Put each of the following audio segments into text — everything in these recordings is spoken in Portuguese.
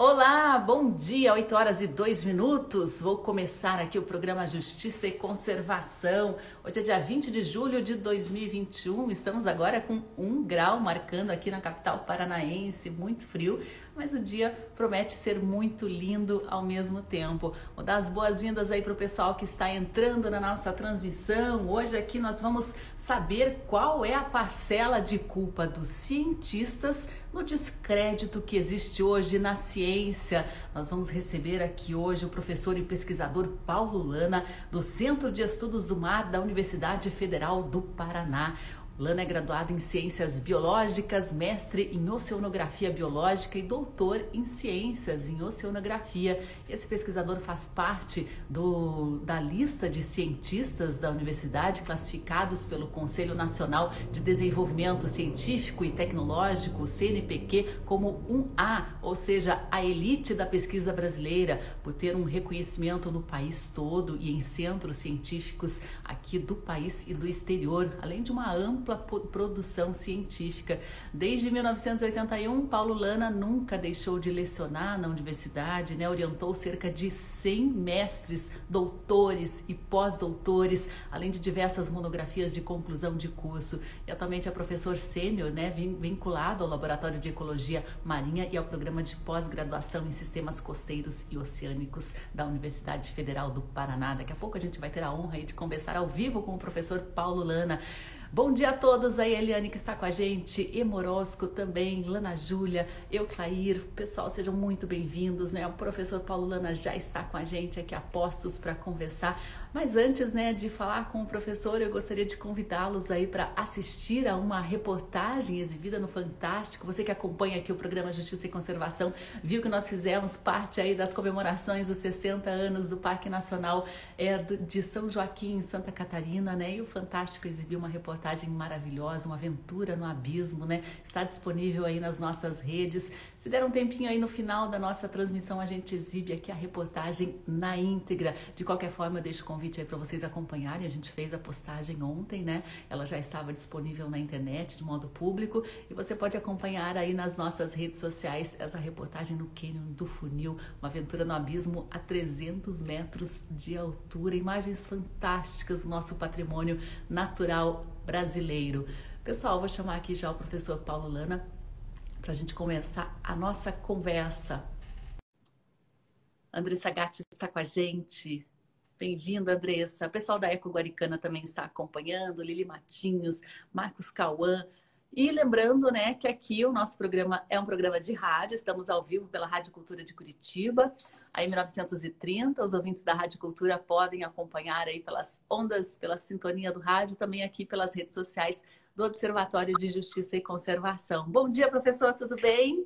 Olá, bom dia, 8 horas e 2 minutos. Vou começar aqui o programa Justiça e Conservação. Hoje é dia 20 de julho de 2021. Estamos agora com um grau marcando aqui na capital paranaense, muito frio mas o dia promete ser muito lindo ao mesmo tempo. Vou dar as boas-vindas aí para o pessoal que está entrando na nossa transmissão. Hoje aqui nós vamos saber qual é a parcela de culpa dos cientistas no descrédito que existe hoje na ciência. Nós vamos receber aqui hoje o professor e pesquisador Paulo Lana, do Centro de Estudos do Mar da Universidade Federal do Paraná. Lana é graduado em Ciências Biológicas, mestre em Oceanografia Biológica e doutor em Ciências em Oceanografia. Esse pesquisador faz parte do, da lista de cientistas da universidade classificados pelo Conselho Nacional de Desenvolvimento Científico e Tecnológico, CNPq, como 1A, ou seja, a elite da pesquisa brasileira, por ter um reconhecimento no país todo e em centros científicos aqui do país e do exterior, além de uma ampla produção científica. Desde 1981, Paulo Lana nunca deixou de lecionar na universidade, né? orientou cerca de 100 mestres, doutores e pós-doutores, além de diversas monografias de conclusão de curso. E atualmente é professor sênior, né? vinculado ao Laboratório de Ecologia Marinha e ao programa de pós-graduação em Sistemas Costeiros e Oceânicos da Universidade Federal do Paraná. Daqui a pouco a gente vai ter a honra de conversar ao vivo com o professor Paulo Lana. Bom dia a todos, aí Eliane que está com a gente, Emorosco também, Lana Júlia, eu Clair, pessoal, sejam muito bem-vindos, né? O professor Paulo Lana já está com a gente aqui a postos para conversar. Mas antes, né, de falar com o professor, eu gostaria de convidá-los aí para assistir a uma reportagem exibida no Fantástico. Você que acompanha aqui o programa Justiça e Conservação, viu que nós fizemos parte aí das comemorações dos 60 anos do Parque Nacional é, de São Joaquim, em Santa Catarina, né? E o Fantástico exibiu uma reportagem maravilhosa, uma aventura no abismo, né? Está disponível aí nas nossas redes. Se der um tempinho aí no final da nossa transmissão, a gente exibe aqui a reportagem na íntegra. De qualquer forma, eu deixo o convite aí para vocês acompanharem. A gente fez a postagem ontem, né? Ela já estava disponível na internet de modo público e você pode acompanhar aí nas nossas redes sociais essa reportagem no Canyon do Funil, uma aventura no abismo a 300 metros de altura. Imagens fantásticas do nosso patrimônio natural brasileiro. Pessoal, vou chamar aqui já o professor Paulo Lana para a gente começar a nossa conversa. Andressa Gatti está com a gente. Bem-vinda, Andressa. O pessoal da Eco Guaricana também está acompanhando, Lili Matinhos, Marcos Cauã. E lembrando, né, que aqui o nosso programa é um programa de rádio, estamos ao vivo pela Rádio Cultura de Curitiba, aí 1930. Os ouvintes da Rádio Cultura podem acompanhar aí pelas ondas, pela sintonia do rádio, também aqui pelas redes sociais do Observatório de Justiça e Conservação. Bom dia, professor, tudo bem?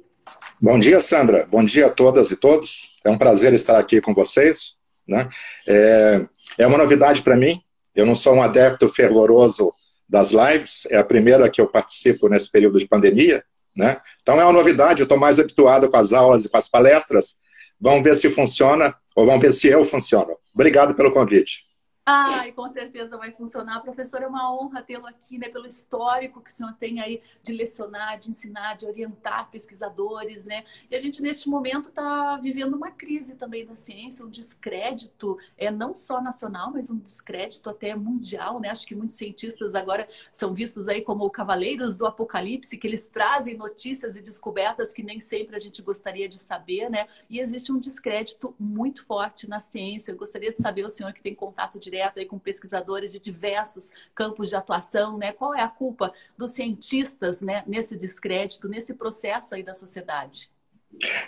Bom dia, Sandra. Bom dia a todas e todos. É um prazer estar aqui com vocês. Né? É, é uma novidade para mim. Eu não sou um adepto fervoroso das lives, é a primeira que eu participo nesse período de pandemia. Né? Então é uma novidade, eu estou mais habituado com as aulas e com as palestras. Vamos ver se funciona, ou vamos ver se eu funciono. Obrigado pelo convite. Ai, com certeza vai funcionar. Professor, é uma honra tê-lo aqui, né? Pelo histórico que o senhor tem aí de lecionar, de ensinar, de orientar pesquisadores, né? E a gente, neste momento, está vivendo uma crise também da ciência, um descrédito, é não só nacional, mas um descrédito até mundial, né? Acho que muitos cientistas agora são vistos aí como cavaleiros do apocalipse, que eles trazem notícias e descobertas que nem sempre a gente gostaria de saber, né? E existe um descrédito muito forte na ciência. Eu gostaria de saber, o senhor que tem contato de direto aí com pesquisadores de diversos campos de atuação, né? Qual é a culpa dos cientistas, né, nesse descrédito, nesse processo aí da sociedade?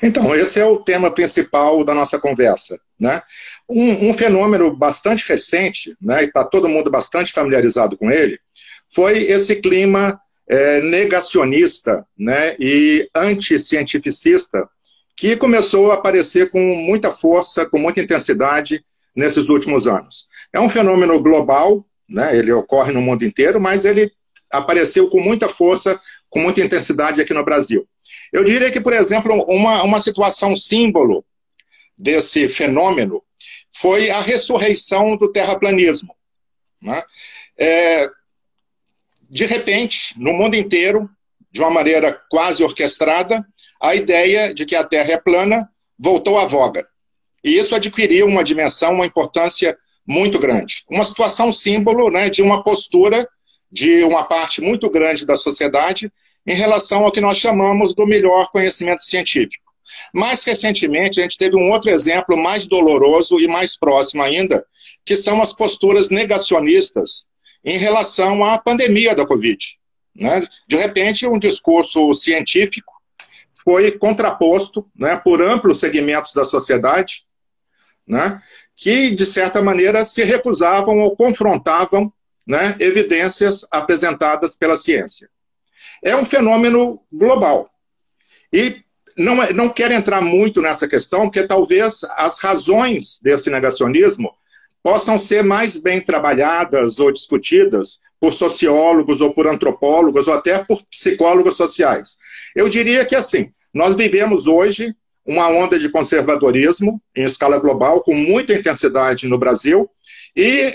Então, esse é o tema principal da nossa conversa. Né? Um, um fenômeno bastante recente, né, e está todo mundo bastante familiarizado com ele, foi esse clima é, negacionista né, e anticientificista que começou a aparecer com muita força, com muita intensidade nesses últimos anos. É um fenômeno global, né? ele ocorre no mundo inteiro, mas ele apareceu com muita força, com muita intensidade aqui no Brasil. Eu diria que, por exemplo, uma, uma situação símbolo desse fenômeno foi a ressurreição do terraplanismo. Né? É, de repente, no mundo inteiro, de uma maneira quase orquestrada, a ideia de que a Terra é plana voltou à voga. E isso adquiriu uma dimensão, uma importância muito grande. Uma situação símbolo né, de uma postura de uma parte muito grande da sociedade em relação ao que nós chamamos do melhor conhecimento científico. Mais recentemente, a gente teve um outro exemplo mais doloroso e mais próximo ainda, que são as posturas negacionistas em relação à pandemia da Covid. Né? De repente, um discurso científico foi contraposto né, por amplos segmentos da sociedade, né, que, de certa maneira, se recusavam ou confrontavam né, evidências apresentadas pela ciência. É um fenômeno global. E não, é, não quero entrar muito nessa questão, porque talvez as razões desse negacionismo possam ser mais bem trabalhadas ou discutidas por sociólogos ou por antropólogos ou até por psicólogos sociais. Eu diria que assim, nós vivemos hoje uma onda de conservadorismo em escala global com muita intensidade no Brasil e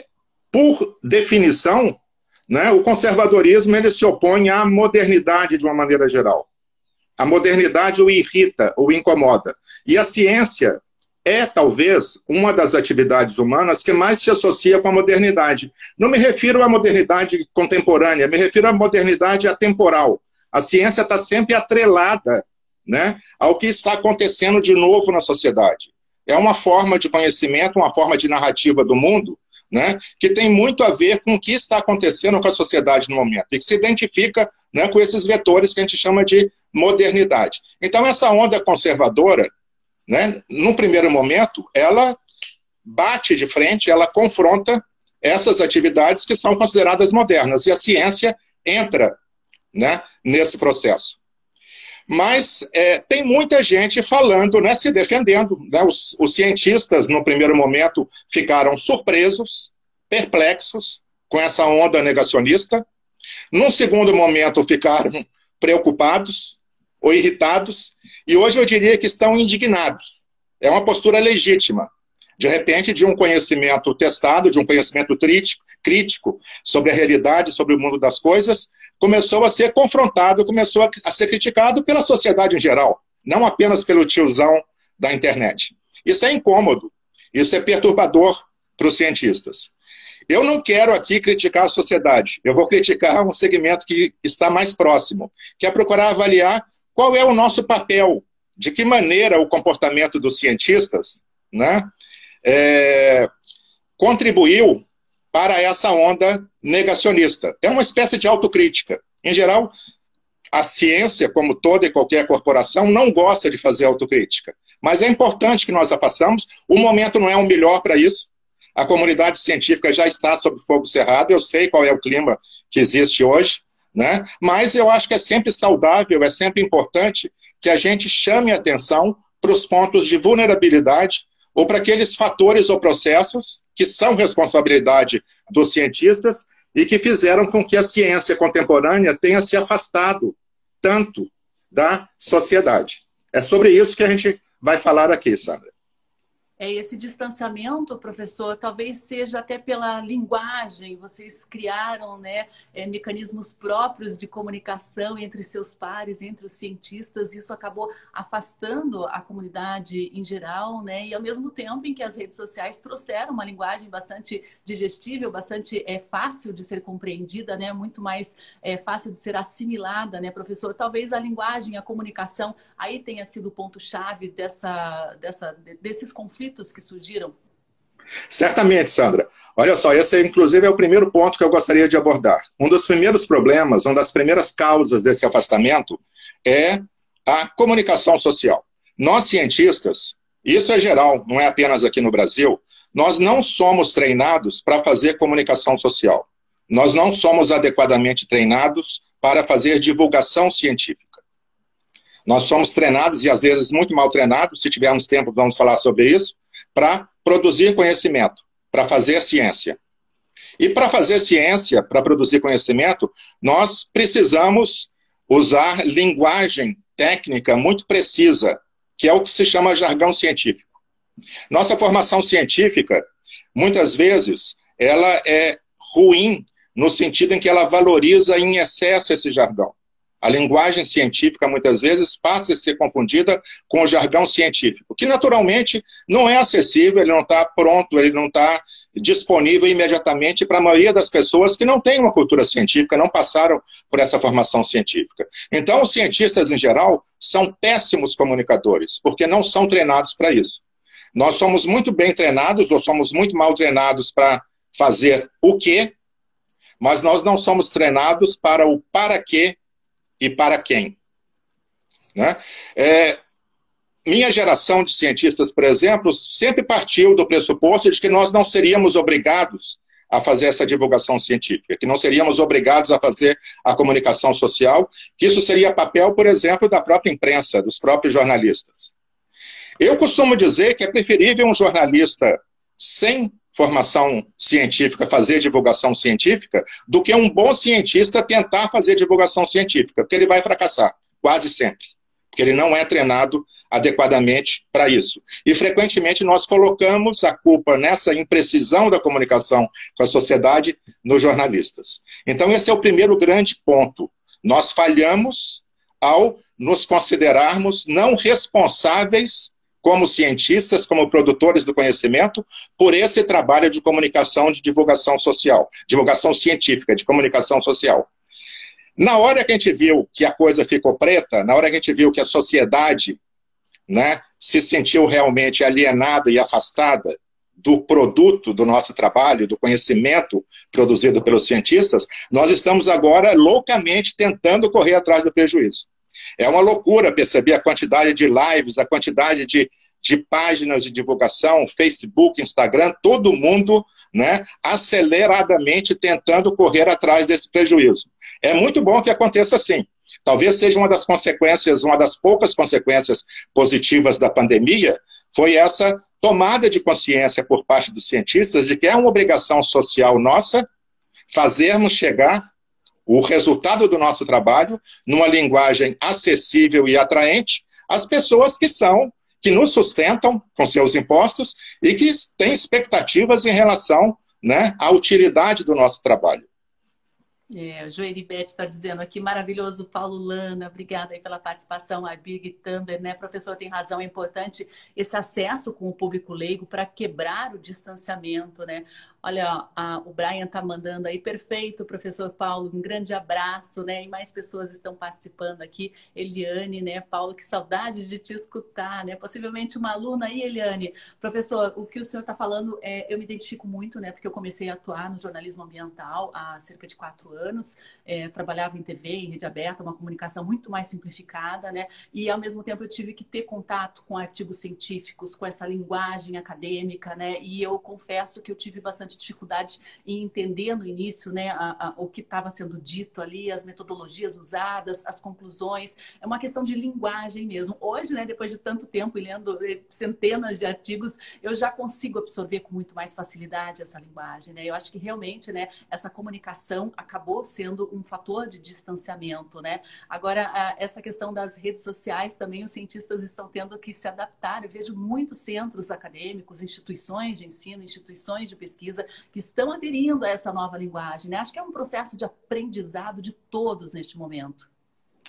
por definição, né, o conservadorismo ele se opõe à modernidade de uma maneira geral. A modernidade o irrita, o incomoda. E a ciência é, talvez, uma das atividades humanas que mais se associa com a modernidade. Não me refiro à modernidade contemporânea, me refiro à modernidade atemporal. A ciência está sempre atrelada né, ao que está acontecendo de novo na sociedade. É uma forma de conhecimento, uma forma de narrativa do mundo né, que tem muito a ver com o que está acontecendo com a sociedade no momento, e que se identifica né, com esses vetores que a gente chama de modernidade. Então, essa onda conservadora, né, num primeiro momento, ela bate de frente, ela confronta essas atividades que são consideradas modernas, e a ciência entra né, nesse processo. Mas é, tem muita gente falando, né, se defendendo. Né? Os, os cientistas, no primeiro momento, ficaram surpresos, perplexos com essa onda negacionista. Num segundo momento, ficaram preocupados ou irritados. E hoje eu diria que estão indignados. É uma postura legítima de repente, de um conhecimento testado, de um conhecimento crítico, sobre a realidade, sobre o mundo das coisas, começou a ser confrontado, começou a ser criticado pela sociedade em geral, não apenas pelo tiozão da internet. Isso é incômodo, isso é perturbador para os cientistas. Eu não quero aqui criticar a sociedade, eu vou criticar um segmento que está mais próximo, que é procurar avaliar qual é o nosso papel, de que maneira o comportamento dos cientistas né, é, contribuiu para essa onda negacionista. É uma espécie de autocrítica. Em geral, a ciência, como toda e qualquer corporação, não gosta de fazer autocrítica. Mas é importante que nós a façamos. O momento não é o melhor para isso. A comunidade científica já está sob fogo cerrado. Eu sei qual é o clima que existe hoje. Né? Mas eu acho que é sempre saudável, é sempre importante que a gente chame atenção para os pontos de vulnerabilidade ou para aqueles fatores ou processos que são responsabilidade dos cientistas e que fizeram com que a ciência contemporânea tenha se afastado tanto da sociedade. É sobre isso que a gente vai falar aqui, Sandra é esse distanciamento, professor, talvez seja até pela linguagem. Vocês criaram né, é, mecanismos próprios de comunicação entre seus pares, entre os cientistas. Isso acabou afastando a comunidade em geral, né? E ao mesmo tempo em que as redes sociais trouxeram uma linguagem bastante digestível, bastante é, fácil de ser compreendida, né? Muito mais é, fácil de ser assimilada, né, professor? Talvez a linguagem, a comunicação aí tenha sido o ponto-chave dessa, dessa, desses conflitos conflitos que surgiram? Certamente, Sandra. Olha só, esse inclusive é o primeiro ponto que eu gostaria de abordar. Um dos primeiros problemas, uma das primeiras causas desse afastamento é a comunicação social. Nós cientistas, isso é geral, não é apenas aqui no Brasil, nós não somos treinados para fazer comunicação social. Nós não somos adequadamente treinados para fazer divulgação científica. Nós somos treinados, e às vezes muito mal treinados, se tivermos tempo vamos falar sobre isso, para produzir conhecimento, para fazer ciência. E para fazer ciência, para produzir conhecimento, nós precisamos usar linguagem técnica muito precisa, que é o que se chama jargão científico. Nossa formação científica, muitas vezes, ela é ruim no sentido em que ela valoriza em excesso esse jargão. A linguagem científica, muitas vezes, passa a ser confundida com o jargão científico, que naturalmente não é acessível, ele não está pronto, ele não está disponível imediatamente para a maioria das pessoas que não têm uma cultura científica, não passaram por essa formação científica. Então, os cientistas, em geral, são péssimos comunicadores, porque não são treinados para isso. Nós somos muito bem treinados ou somos muito mal treinados para fazer o quê, mas nós não somos treinados para o para quê e para quem. Né? É, minha geração de cientistas, por exemplo, sempre partiu do pressuposto de que nós não seríamos obrigados a fazer essa divulgação científica, que não seríamos obrigados a fazer a comunicação social, que isso seria papel, por exemplo, da própria imprensa, dos próprios jornalistas. Eu costumo dizer que é preferível um jornalista sem formação científica fazer divulgação científica do que um bom cientista tentar fazer divulgação científica, porque ele vai fracassar, quase sempre. Porque ele não é treinado adequadamente para isso. E frequentemente nós colocamos a culpa nessa imprecisão da comunicação com a sociedade nos jornalistas. Então, esse é o primeiro grande ponto. Nós falhamos ao nos considerarmos não responsáveis como cientistas, como produtores do conhecimento, por esse trabalho de comunicação, de divulgação social, divulgação científica, de comunicação social. Na hora que a gente viu que a coisa ficou preta, na hora que a gente viu que a sociedade né, se sentiu realmente alienada e afastada do produto do nosso trabalho, do conhecimento produzido pelos cientistas, nós estamos agora loucamente tentando correr atrás do prejuízo. É uma loucura perceber a quantidade de lives, a quantidade de, de páginas de divulgação, Facebook, Instagram, todo mundo né, aceleradamente tentando correr atrás desse prejuízo. É muito bom que aconteça assim. Talvez seja uma das consequências, uma das poucas consequências positivas da pandemia, foi essa tomada de consciência por parte dos cientistas de que é uma obrigação social nossa fazermos chegar o resultado do nosso trabalho numa linguagem acessível e atraente às pessoas que são, que nos sustentam com seus impostos e que têm expectativas em relação né, à utilidade do nosso trabalho. É, o Joelibete está dizendo aqui, maravilhoso, Paulo Lana, obrigada aí pela participação, a Big Thunder, né? Professor tem razão, é importante esse acesso com o público leigo para quebrar o distanciamento, né? Olha, a, o Brian tá mandando aí, perfeito, professor Paulo, um grande abraço, né? E mais pessoas estão participando aqui. Eliane, né? Paulo, que saudade de te escutar, né? Possivelmente uma aluna aí, Eliane. Professor, o que o senhor está falando, é, eu me identifico muito, né? Porque eu comecei a atuar no jornalismo ambiental há cerca de quatro anos. É, trabalhava em TV, em rede aberta, uma comunicação muito mais simplificada, né? E ao mesmo tempo eu tive que ter contato com artigos científicos, com essa linguagem acadêmica, né? E eu confesso que eu tive bastante bastante dificuldade em entender no início né, a, a, o que estava sendo dito ali, as metodologias usadas, as conclusões. É uma questão de linguagem mesmo. Hoje, né, depois de tanto tempo e lendo eh, centenas de artigos, eu já consigo absorver com muito mais facilidade essa linguagem. Né? Eu acho que realmente né, essa comunicação acabou sendo um fator de distanciamento. Né? Agora, essa questão das redes sociais também os cientistas estão tendo que se adaptar. Eu vejo muitos centros acadêmicos, instituições de ensino, instituições de pesquisa que estão aderindo a essa nova linguagem. Né? Acho que é um processo de aprendizado de todos neste momento.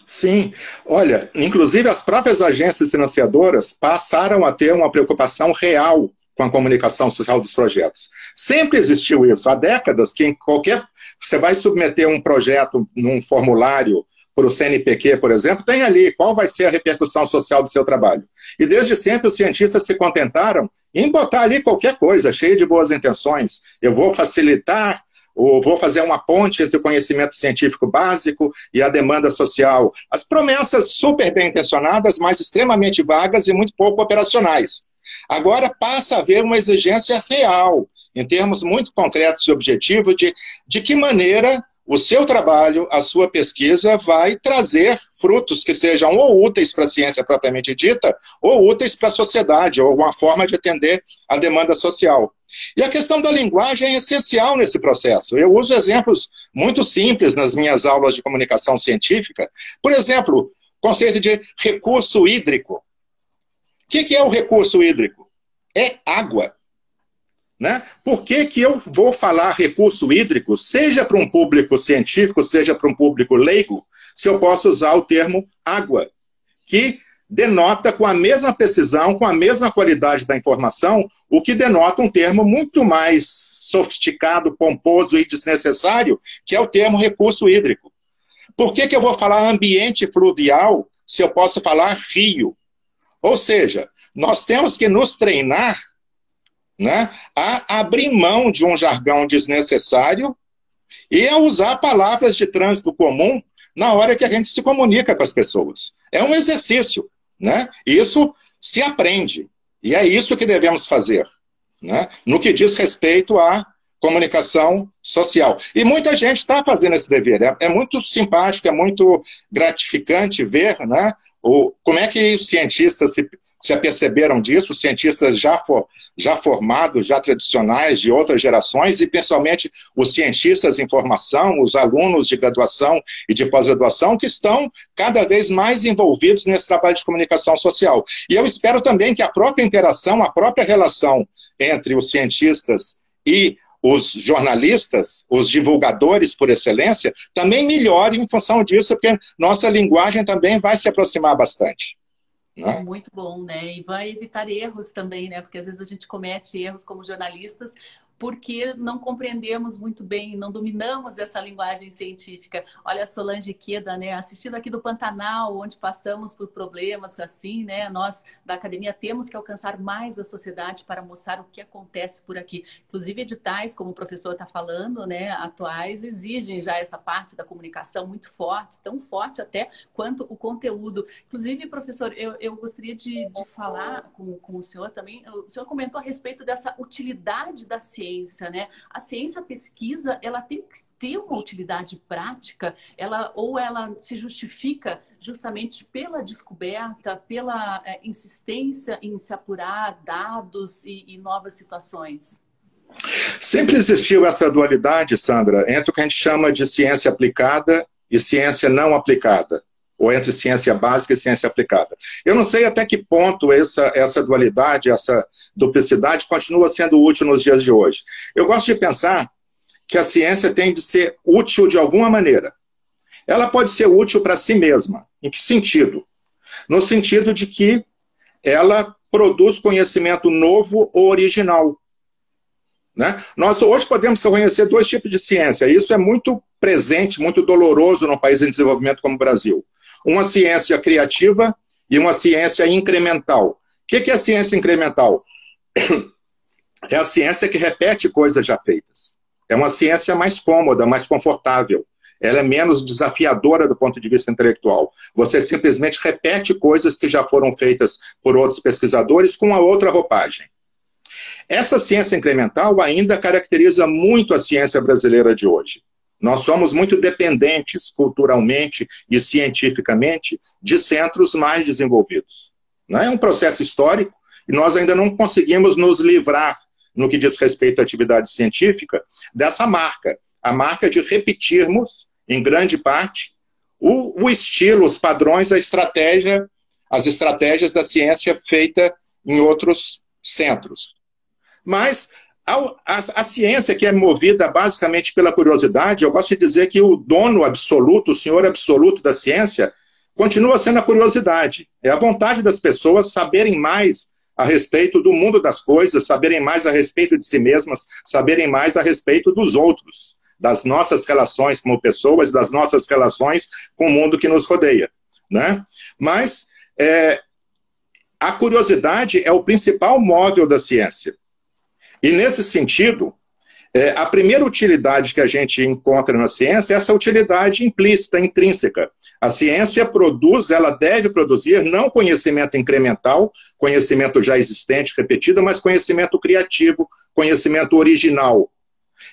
Sim, olha, inclusive as próprias agências financiadoras passaram a ter uma preocupação real com a comunicação social dos projetos. Sempre existiu isso, há décadas que em qualquer você vai submeter um projeto num formulário para o CNPq, por exemplo, tem ali qual vai ser a repercussão social do seu trabalho. E desde sempre os cientistas se contentaram em botar ali qualquer coisa, cheia de boas intenções. Eu vou facilitar ou vou fazer uma ponte entre o conhecimento científico básico e a demanda social. As promessas super bem intencionadas, mas extremamente vagas e muito pouco operacionais. Agora passa a haver uma exigência real, em termos muito concretos e objetivos, de, de que maneira o seu trabalho, a sua pesquisa vai trazer frutos que sejam ou úteis para a ciência propriamente dita, ou úteis para a sociedade, ou uma forma de atender a demanda social. E a questão da linguagem é essencial nesse processo. Eu uso exemplos muito simples nas minhas aulas de comunicação científica. Por exemplo, conceito de recurso hídrico. O que é o recurso hídrico? É água. Né? Por que, que eu vou falar recurso hídrico, seja para um público científico, seja para um público leigo, se eu posso usar o termo água, que denota com a mesma precisão, com a mesma qualidade da informação, o que denota um termo muito mais sofisticado, pomposo e desnecessário, que é o termo recurso hídrico. Por que, que eu vou falar ambiente fluvial se eu posso falar rio? Ou seja, nós temos que nos treinar né, a abrir mão de um jargão desnecessário e a usar palavras de trânsito comum na hora que a gente se comunica com as pessoas. É um exercício. Né? Isso se aprende. E é isso que devemos fazer. Né? No que diz respeito à comunicação social. E muita gente está fazendo esse dever. É, é, muito simpático, é muito gratificante ver né, o, como é que os cientistas se se aperceberam disso, cientistas já, for, já formados, já tradicionais, de outras gerações, e principalmente os cientistas em formação, os alunos de graduação e de pós-graduação, que estão cada vez mais envolvidos nesse trabalho de comunicação social. E eu espero também que a própria interação, a própria relação entre os cientistas e os jornalistas, os divulgadores por excelência, também melhore em função disso, porque nossa linguagem também vai se aproximar bastante. Né? Muito bom, né? E vai evitar erros também, né? Porque às vezes a gente comete erros como jornalistas porque não compreendemos muito bem, não dominamos essa linguagem científica. Olha a Solange Queda, né, assistindo aqui do Pantanal, onde passamos por problemas assim, né? Nós da academia temos que alcançar mais a sociedade para mostrar o que acontece por aqui. Inclusive editais, como o professor está falando, né, atuais exigem já essa parte da comunicação muito forte, tão forte até quanto o conteúdo. Inclusive, professor, eu, eu gostaria de, de falar com, com o senhor também. O senhor comentou a respeito dessa utilidade da ciência ciência, né? A ciência a pesquisa, ela tem que ter uma utilidade prática, ela ou ela se justifica justamente pela descoberta, pela é, insistência em se apurar dados e, e novas situações. Sempre existiu essa dualidade, Sandra, entre o que a gente chama de ciência aplicada e ciência não aplicada ou entre ciência básica e ciência aplicada. Eu não sei até que ponto essa, essa dualidade, essa duplicidade continua sendo útil nos dias de hoje. Eu gosto de pensar que a ciência tem de ser útil de alguma maneira. Ela pode ser útil para si mesma. Em que sentido? No sentido de que ela produz conhecimento novo ou original. Né? Nós hoje podemos reconhecer dois tipos de ciência. Isso é muito presente, muito doloroso num país em desenvolvimento como o Brasil uma ciência criativa e uma ciência incremental. O que é a ciência incremental? É a ciência que repete coisas já feitas. É uma ciência mais cômoda, mais confortável. Ela é menos desafiadora do ponto de vista intelectual. Você simplesmente repete coisas que já foram feitas por outros pesquisadores com a outra roupagem. Essa ciência incremental ainda caracteriza muito a ciência brasileira de hoje. Nós somos muito dependentes culturalmente e cientificamente de centros mais desenvolvidos. Não é um processo histórico e nós ainda não conseguimos nos livrar, no que diz respeito à atividade científica, dessa marca. A marca de repetirmos, em grande parte, o, o estilo, os padrões, a estratégia, as estratégias da ciência feita em outros centros. Mas a, a, ciência, que é movida basicamente pela curiosidade, eu gosto de dizer que o dono absoluto, o senhor absoluto da ciência, continua sendo a curiosidade. É a vontade das pessoas saberem mais a respeito do mundo das coisas, saberem mais a respeito de si mesmas, saberem mais a respeito dos outros, das nossas relações como pessoas, das nossas relações com o mundo que nos rodeia. Né? Mas é, a curiosidade é o principal móvel da ciência. E nesse sentido, é, a primeira utilidade que a gente encontra na ciência é essa utilidade implícita, intrínseca. A ciência produz, ela deve produzir não conhecimento incremental, conhecimento já existente, repetido, mas conhecimento criativo, conhecimento original,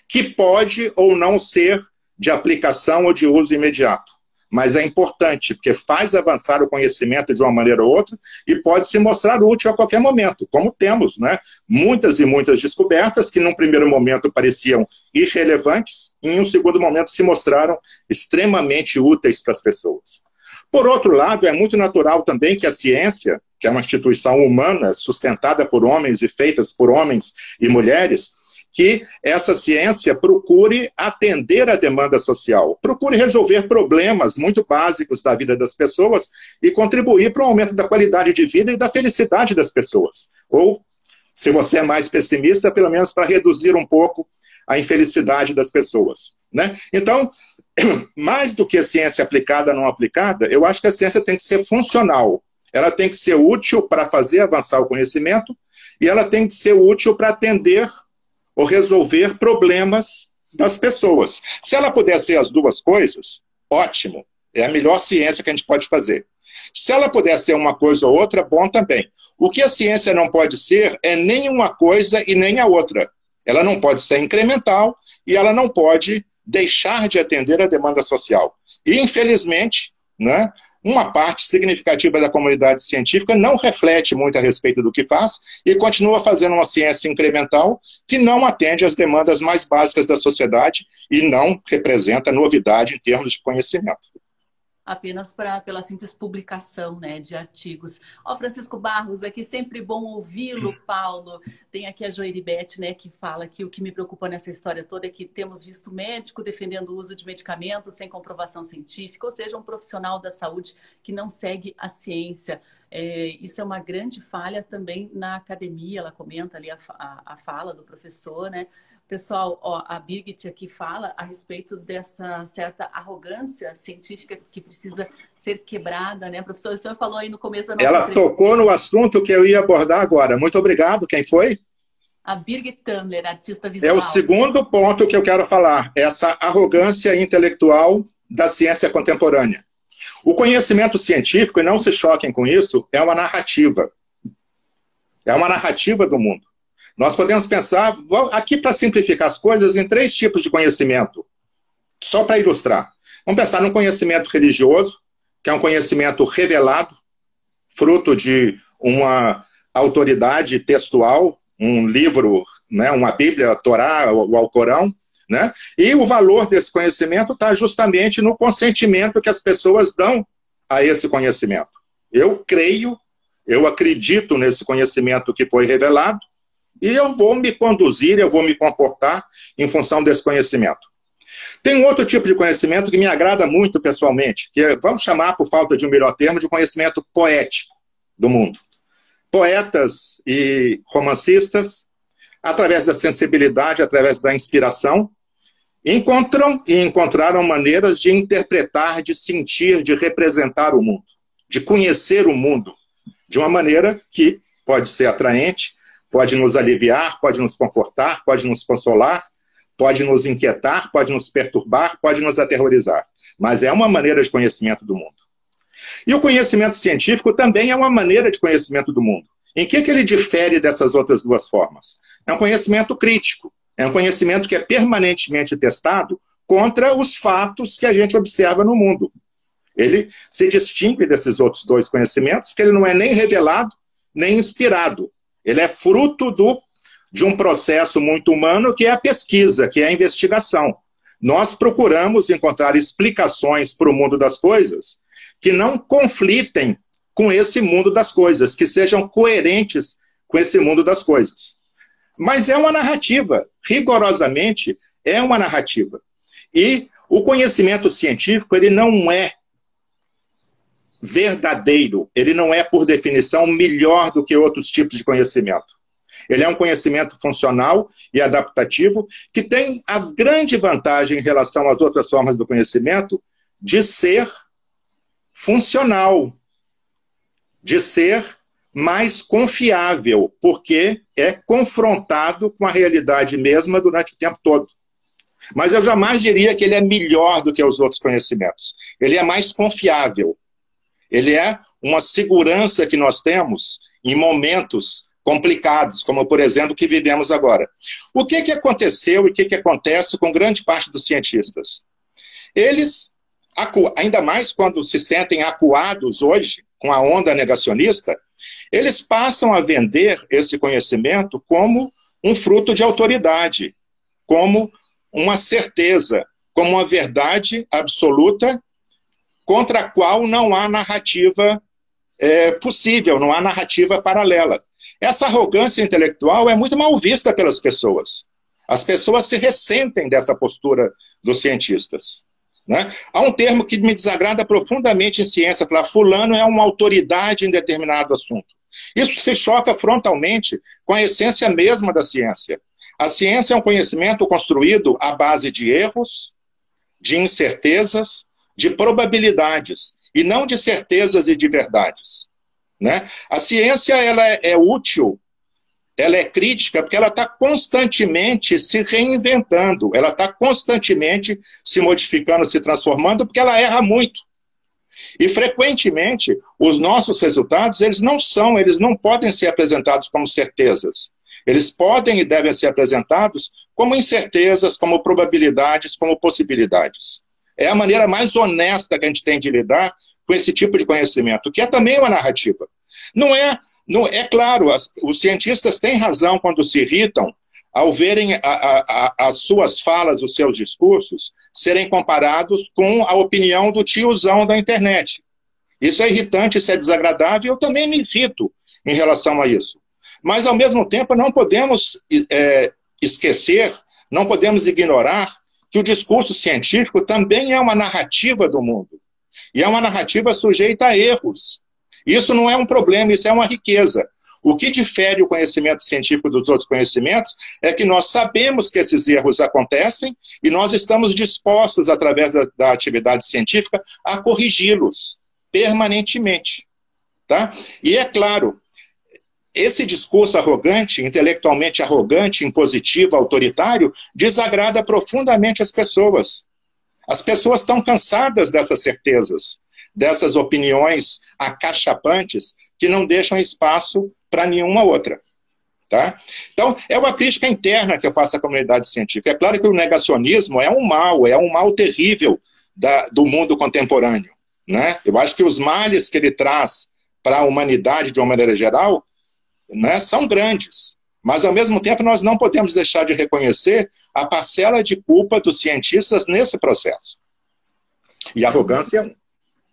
que pode ou não ser de aplicação ou de uso imediato mas é importante, porque faz avançar o conhecimento de uma maneira ou outra e pode se mostrar útil a qualquer momento, como temos né? muitas e muitas descobertas que num primeiro momento pareciam irrelevantes e em um segundo momento se mostraram extremamente úteis para as pessoas. Por outro lado, é muito natural também que a ciência que é uma instituição humana, sustentada por homens e feitas por homens e mulheres, que essa ciência procure atender a demanda social, procure resolver problemas muito básicos da vida das pessoas e contribuir para o aumento da qualidade de vida e da felicidade das pessoas. Ou, se você é mais pessimista, pelo menos para reduzir um pouco a infelicidade das pessoas. Né? Então, mais do que a ciência aplicada ou não aplicada, eu acho que a ciência tem que ser funcional. Ela tem que ser útil para fazer avançar o conhecimento e ela tem que ser útil para atender ou resolver problemas das pessoas. Se ela puder ser as duas coisas, ótimo. É a melhor ciência que a gente pode fazer. Se ela puder ser uma coisa ou outra, bom também. O que a ciência não pode ser é nem uma coisa e nem a outra. Ela não pode ser incremental e ela não pode deixar de atender a demanda social. E, infelizmente, né, uma parte significativa da comunidade científica não reflete muito a respeito do que faz e continua fazendo uma ciência incremental que não atende às demandas mais básicas da sociedade e não representa novidade em termos de conhecimento apenas pra, pela simples publicação né, de artigos. Ó, Francisco Barros, aqui sempre bom ouvi-lo, Paulo. Tem aqui a Joelibete, né, que fala que o que me preocupa nessa história toda é que temos visto médico defendendo o uso de medicamentos sem comprovação científica, ou seja, um profissional da saúde que não segue a ciência. É, isso é uma grande falha também na academia, ela comenta ali a, a, a fala do professor, né? Pessoal, ó, a Birgit aqui fala a respeito dessa certa arrogância científica que precisa ser quebrada, né? Professor, o senhor falou aí no começo da nossa Ela entrevista. tocou no assunto que eu ia abordar agora. Muito obrigado. Quem foi? A Birgit Tamler, artista visual. É o segundo ponto que eu quero falar, essa arrogância intelectual da ciência contemporânea. O conhecimento científico, e não se choquem com isso, é uma narrativa. É uma narrativa do mundo. Nós podemos pensar, aqui para simplificar as coisas, em três tipos de conhecimento. Só para ilustrar. Vamos pensar num conhecimento religioso, que é um conhecimento revelado, fruto de uma autoridade textual, um livro, né, uma Bíblia, a Torá, o Alcorão, né? E o valor desse conhecimento está justamente no consentimento que as pessoas dão a esse conhecimento. Eu creio, eu acredito nesse conhecimento que foi revelado, e eu vou me conduzir, eu vou me comportar em função desse conhecimento. Tem outro tipo de conhecimento que me agrada muito pessoalmente, que é, vamos chamar, por falta de um melhor termo, de conhecimento poético do mundo. Poetas e romancistas, através da sensibilidade, através da inspiração, encontram e encontraram maneiras de interpretar, de sentir, de representar o mundo, de conhecer o mundo de uma maneira que pode ser atraente, pode nos aliviar, pode nos confortar, pode nos consolar, pode nos inquietar, pode nos perturbar, pode nos aterrorizar. Mas é uma maneira de conhecimento do mundo. E o conhecimento científico também é uma maneira de conhecimento do mundo. Em que, que ele difere dessas outras duas formas? É um conhecimento crítico, é um conhecimento que é permanentemente testado contra os fatos que a gente observa no mundo. Ele se distingue desses outros dois conhecimentos, que ele não é nem revelado, nem inspirado. Ele é fruto do, de um processo muito humano que é a pesquisa, que é a investigação. Nós procuramos encontrar explicações para o mundo das coisas que não conflitem com esse mundo das coisas, que sejam coerentes com esse mundo das coisas. Mas é uma narrativa, rigorosamente é uma narrativa. E o conhecimento científico, ele não é verdadeiro, ele não é, por definição, melhor do que outros tipos de conhecimento. Ele é um conhecimento funcional e adaptativo que tem a grande vantagem em relação às outras formas do conhecimento de ser funcional, de ser mais confiável, porque é confrontado com a realidade mesma durante o tempo todo. Mas eu jamais diria que ele é melhor do que os outros conhecimentos. Ele é mais confiável. Ele é uma segurança que nós temos em momentos complicados, como por exemplo o que vivemos agora. O que, que aconteceu e o que, que acontece com grande parte dos cientistas? Eles, ainda mais quando se sentem acuados hoje com a onda negacionista, eles passam a vender esse conhecimento como um fruto de autoridade, como uma certeza, como uma verdade absoluta contra a qual não há narrativa é, possível, não há narrativa paralela. Essa arrogância intelectual é muito mal vista pelas pessoas. As pessoas se ressentem dessa postura dos cientistas. Né? Há um termo que me desagrada profundamente em ciência, falar fulano é uma autoridade em determinado assunto. Isso se choca frontalmente com a essência mesma da ciência. A ciência é um conhecimento construído à base de erros, de incertezas, de probabilidades, e não de certezas e de verdades. Né? A ciência ela é, é útil, ela é crítica, porque ela está constantemente se reinventando, ela está constantemente se modificando, se transformando, porque ela erra muito. E frequentemente os nossos resultados eles não são, eles não podem ser apresentados como certezas. Eles podem e devem ser apresentados como incertezas, como probabilidades, como possibilidades. É a maneira mais honesta que a gente tem de lidar com esse tipo de conhecimento, que é também uma narrativa. Não é, não é claro, as, os cientistas têm razão quando se irritam ao verem a, a, a, as suas falas, os seus discursos, serem comparados com a opinião do tiozão da internet. Isso é irritante, isso é desagradável, eu também me irrito em relação a isso. Mas, ao mesmo tempo, não podemos é, esquecer, não podemos ignorar que o discurso científico também é uma narrativa do mundo. E é uma narrativa sujeita a erros. Isso não é um problema, isso é uma riqueza. O que difere o conhecimento científico dos outros conhecimentos é que nós sabemos que esses erros acontecem e nós estamos dispostos, através da, da atividade científica, a corrigi-los permanentemente. Tá? E é claro, esse discurso arrogante, intelectualmente arrogante, impositivo, autoritário, desagrada profundamente as pessoas. As pessoas estão cansadas dessas certezas, dessas opiniões acachapantes que não deixam espaço para nenhuma outra. Tá? Então, é uma crítica interna que eu faço à comunidade científica. É claro que o negacionismo é um mal, é um mal terrível da, do mundo contemporâneo. Né? Eu acho que os males que ele traz para a humanidade, de uma maneira geral, né, são grandes. Mas, ao mesmo tempo, nós não podemos deixar de reconhecer a parcela de culpa dos cientistas nesse processo. E arrogância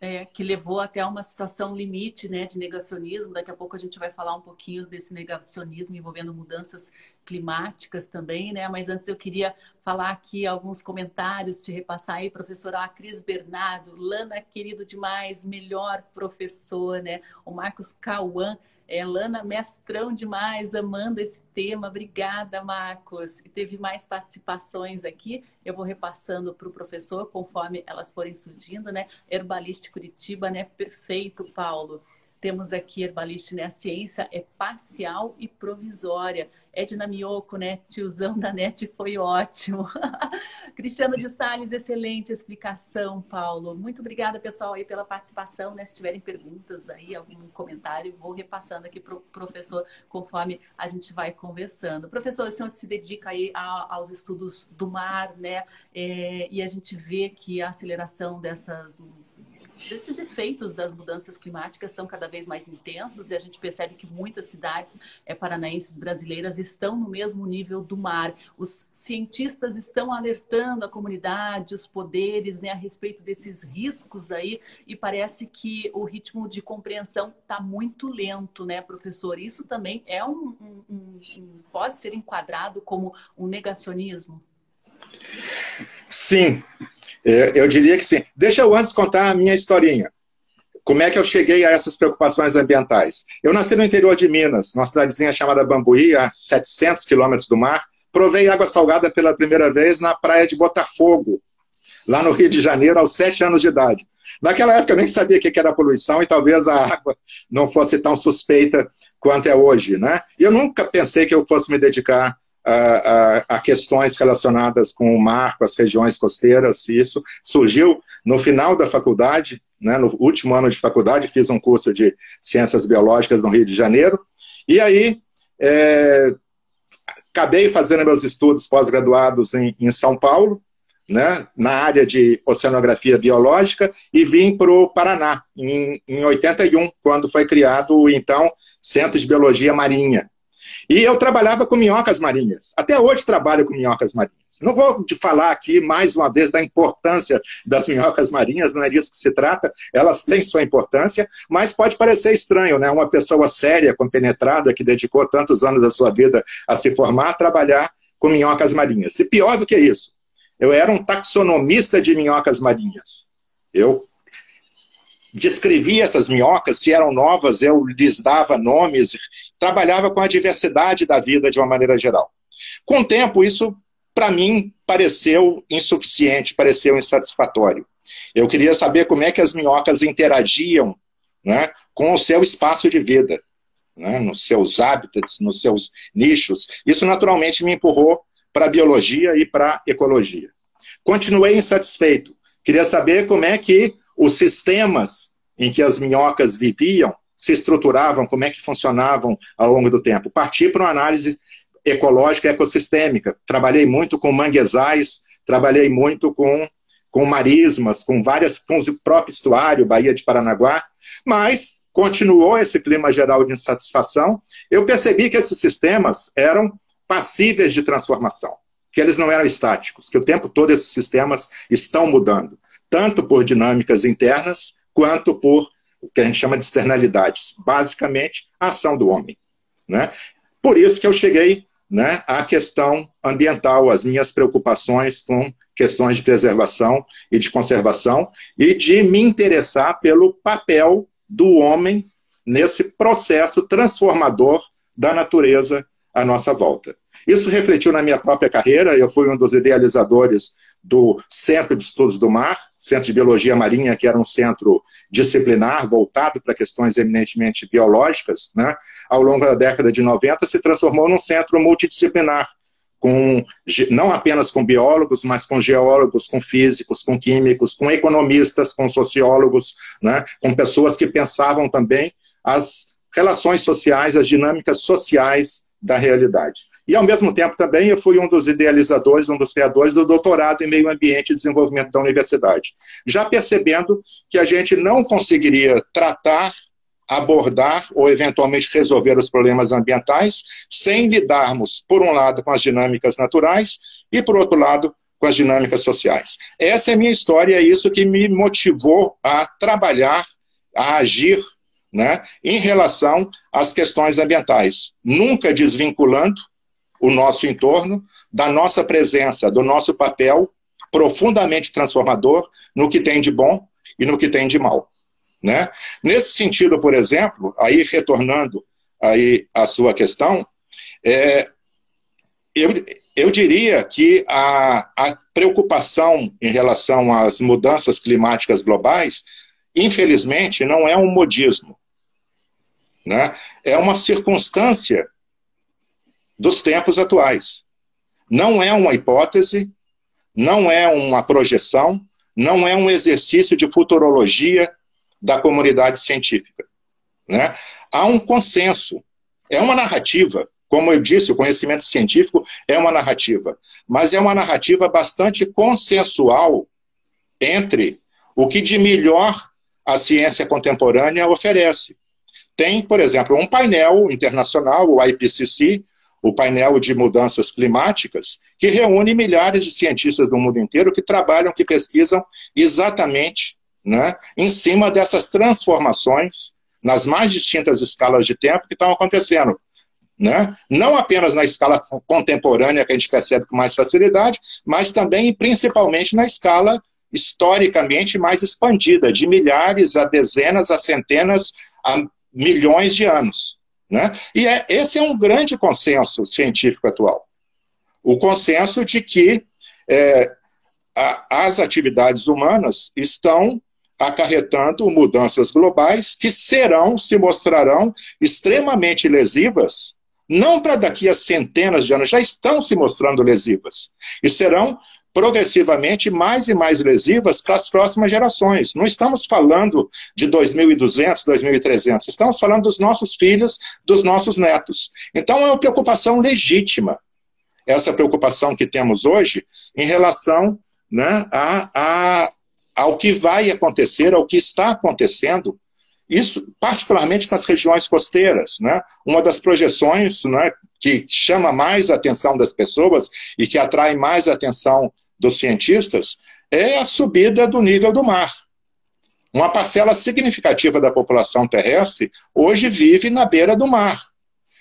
é, que levou até uma situação limite né, de negacionismo. Daqui a pouco a gente vai falar um pouquinho desse negacionismo envolvendo mudanças climáticas também, né? Mas antes eu queria falar aqui alguns comentários, te repassar aí, professora Cris Bernardo, Lana, querido demais, melhor professor, né? O Marcos Cauã é, Lana, mestrão demais, amando esse tema. Obrigada, Marcos. E teve mais participações aqui. Eu vou repassando para o professor conforme elas forem surgindo, né? Herbalista Curitiba, né? Perfeito, Paulo. Temos aqui Herbalist, né? A ciência é parcial e provisória. Edna Mioco, né? Tiozão da NET foi ótimo. Cristiano de Salles, excelente explicação, Paulo. Muito obrigada, pessoal, aí pela participação, né? Se tiverem perguntas aí, algum comentário, vou repassando aqui para o professor conforme a gente vai conversando. Professor, o senhor se dedica aí a, aos estudos do mar, né? É, e a gente vê que a aceleração dessas desses efeitos das mudanças climáticas são cada vez mais intensos e a gente percebe que muitas cidades é, paranaenses brasileiras estão no mesmo nível do mar. Os cientistas estão alertando a comunidade, os poderes, né, a respeito desses riscos aí e parece que o ritmo de compreensão está muito lento, né, professor? Isso também é um, um, um, um pode ser enquadrado como um negacionismo? Sim, eu diria que sim. Deixa eu antes contar a minha historinha. Como é que eu cheguei a essas preocupações ambientais? Eu nasci no interior de Minas, numa cidadezinha chamada Bambuí, a 700 quilômetros do mar. Provei água salgada pela primeira vez na praia de Botafogo, lá no Rio de Janeiro, aos sete anos de idade. Naquela época eu nem sabia o que era poluição e talvez a água não fosse tão suspeita quanto é hoje, né? Eu nunca pensei que eu fosse me dedicar a, a, a, questões relacionadas com o mar, com as regiões costeiras, e isso surgiu no final da faculdade, né, no último ano de faculdade, fiz um curso de Ciências Biológicas no Rio de Janeiro, e aí é, acabei fazendo meus estudos pós-graduados em, em São Paulo, né, na área de oceanografia biológica, e vim para o Paraná, em, em 81, quando foi criado o então Centro de Biologia Marinha, E eu trabalhava com minhocas marinhas. Até hoje trabalho com minhocas marinhas. Não vou te falar aqui mais uma vez da importância das minhocas marinhas, não é disso que se trata. Elas têm sua importância, mas pode parecer estranho, né? Uma pessoa séria, compenetrada, que dedicou tantos anos da sua vida a se formar, a trabalhar com minhocas marinhas. E pior do que isso, eu era um taxonomista de minhocas marinhas. Eu descrevia essas minhocas, se eram novas, eu lhes dava nomes, trabalhava com a diversidade da vida de uma maneira geral. Com o tempo, isso, para mim, pareceu insuficiente, pareceu insatisfatório. Eu queria saber como é que as minhocas interagiam né, com o seu espaço de vida, né, nos seus hábitats, nos seus nichos. Isso, naturalmente, me empurrou para a biologia e para a ecologia. Continuei insatisfeito. Queria saber como é que os sistemas em que as minhocas viviam se estruturavam, como é que funcionavam ao longo do tempo. Parti para uma análise ecológica ecossistêmica. Trabalhei muito com manguezais, trabalhei muito com, com marismas, com várias, com o próprio estuário, Baía de Paranaguá, mas continuou esse clima geral de insatisfação. Eu percebi que esses sistemas eram passíveis de transformação, que eles não eram estáticos, que o tempo todo esses sistemas estão mudando tanto por dinâmicas internas quanto por o que a gente chama de externalidades, basicamente a ação do homem. Né? Por isso que eu cheguei né, à questão ambiental, as minhas preocupações com questões de preservação e de conservação e de me interessar pelo papel do homem nesse processo transformador da natureza à nossa volta. Isso refletiu na minha própria carreira, eu fui um dos idealizadores do Centro de Estudos do Mar, Centro de Biologia Marinha, que era um centro disciplinar voltado para questões eminentemente biológicas, né? ao longo da década de 90 se transformou num centro multidisciplinar, com, não apenas com biólogos, mas com geólogos, com físicos, com químicos, com economistas, com sociólogos, né? com pessoas que pensavam também as relações sociais, as dinâmicas sociais da realidade. E, ao mesmo tempo, também eu fui um dos idealizadores, um dos criadores do doutorado em Meio Ambiente e Desenvolvimento da Universidade. Já percebendo que a gente não conseguiria tratar, abordar ou, eventualmente, resolver os problemas ambientais sem lidarmos, por um lado, com as dinâmicas naturais e, por outro lado, com as dinâmicas sociais. Essa é a minha história, é isso que me motivou a trabalhar, a agir né, em relação às questões ambientais, nunca desvinculando o nosso entorno, da nossa presença, do nosso papel profundamente transformador no que tem de bom e no que tem de mal. Né? Nesse sentido, por exemplo, aí retornando aí à sua questão, é, eu, eu diria que a, a preocupação em relação às mudanças climáticas globais, infelizmente, não é um modismo. Né? É uma circunstância dos tempos atuais. Não é uma hipótese, não é uma projeção, não é um exercício de futurologia da comunidade científica. Né? Há um consenso, é uma narrativa. Como eu disse, o conhecimento científico é uma narrativa, mas é uma narrativa bastante consensual entre o que de melhor a ciência contemporânea oferece. Tem, por exemplo, um painel internacional, o IPCC, o painel de mudanças climáticas, que reúne milhares de cientistas do mundo inteiro que trabalham, que pesquisam exatamente né, em cima dessas transformações nas mais distintas escalas de tempo que estão acontecendo. Né? Não apenas na escala contemporânea, que a gente percebe com mais facilidade, mas também e principalmente na escala historicamente mais expandida, de milhares a dezenas, a centenas, a milhões de anos. Né? E é, esse é um grande consenso científico atual. O consenso de que é, a, as atividades humanas estão acarretando mudanças globais que serão, se mostrarão extremamente lesivas, não para daqui a centenas de anos, já estão se mostrando lesivas, e serão progressivamente mais e mais lesivas para as próximas gerações. Não estamos falando de 2.200, 2.300, estamos falando dos nossos filhos, dos nossos netos. Então é uma preocupação legítima, essa preocupação que temos hoje em relação né, a, a, ao que vai acontecer, ao que está acontecendo isso particularmente nas regiões costeiras. Né? Uma das projeções né, que chama mais a atenção das pessoas e que atrai mais a atenção dos cientistas é a subida do nível do mar. Uma parcela significativa da população terrestre hoje vive na beira do mar.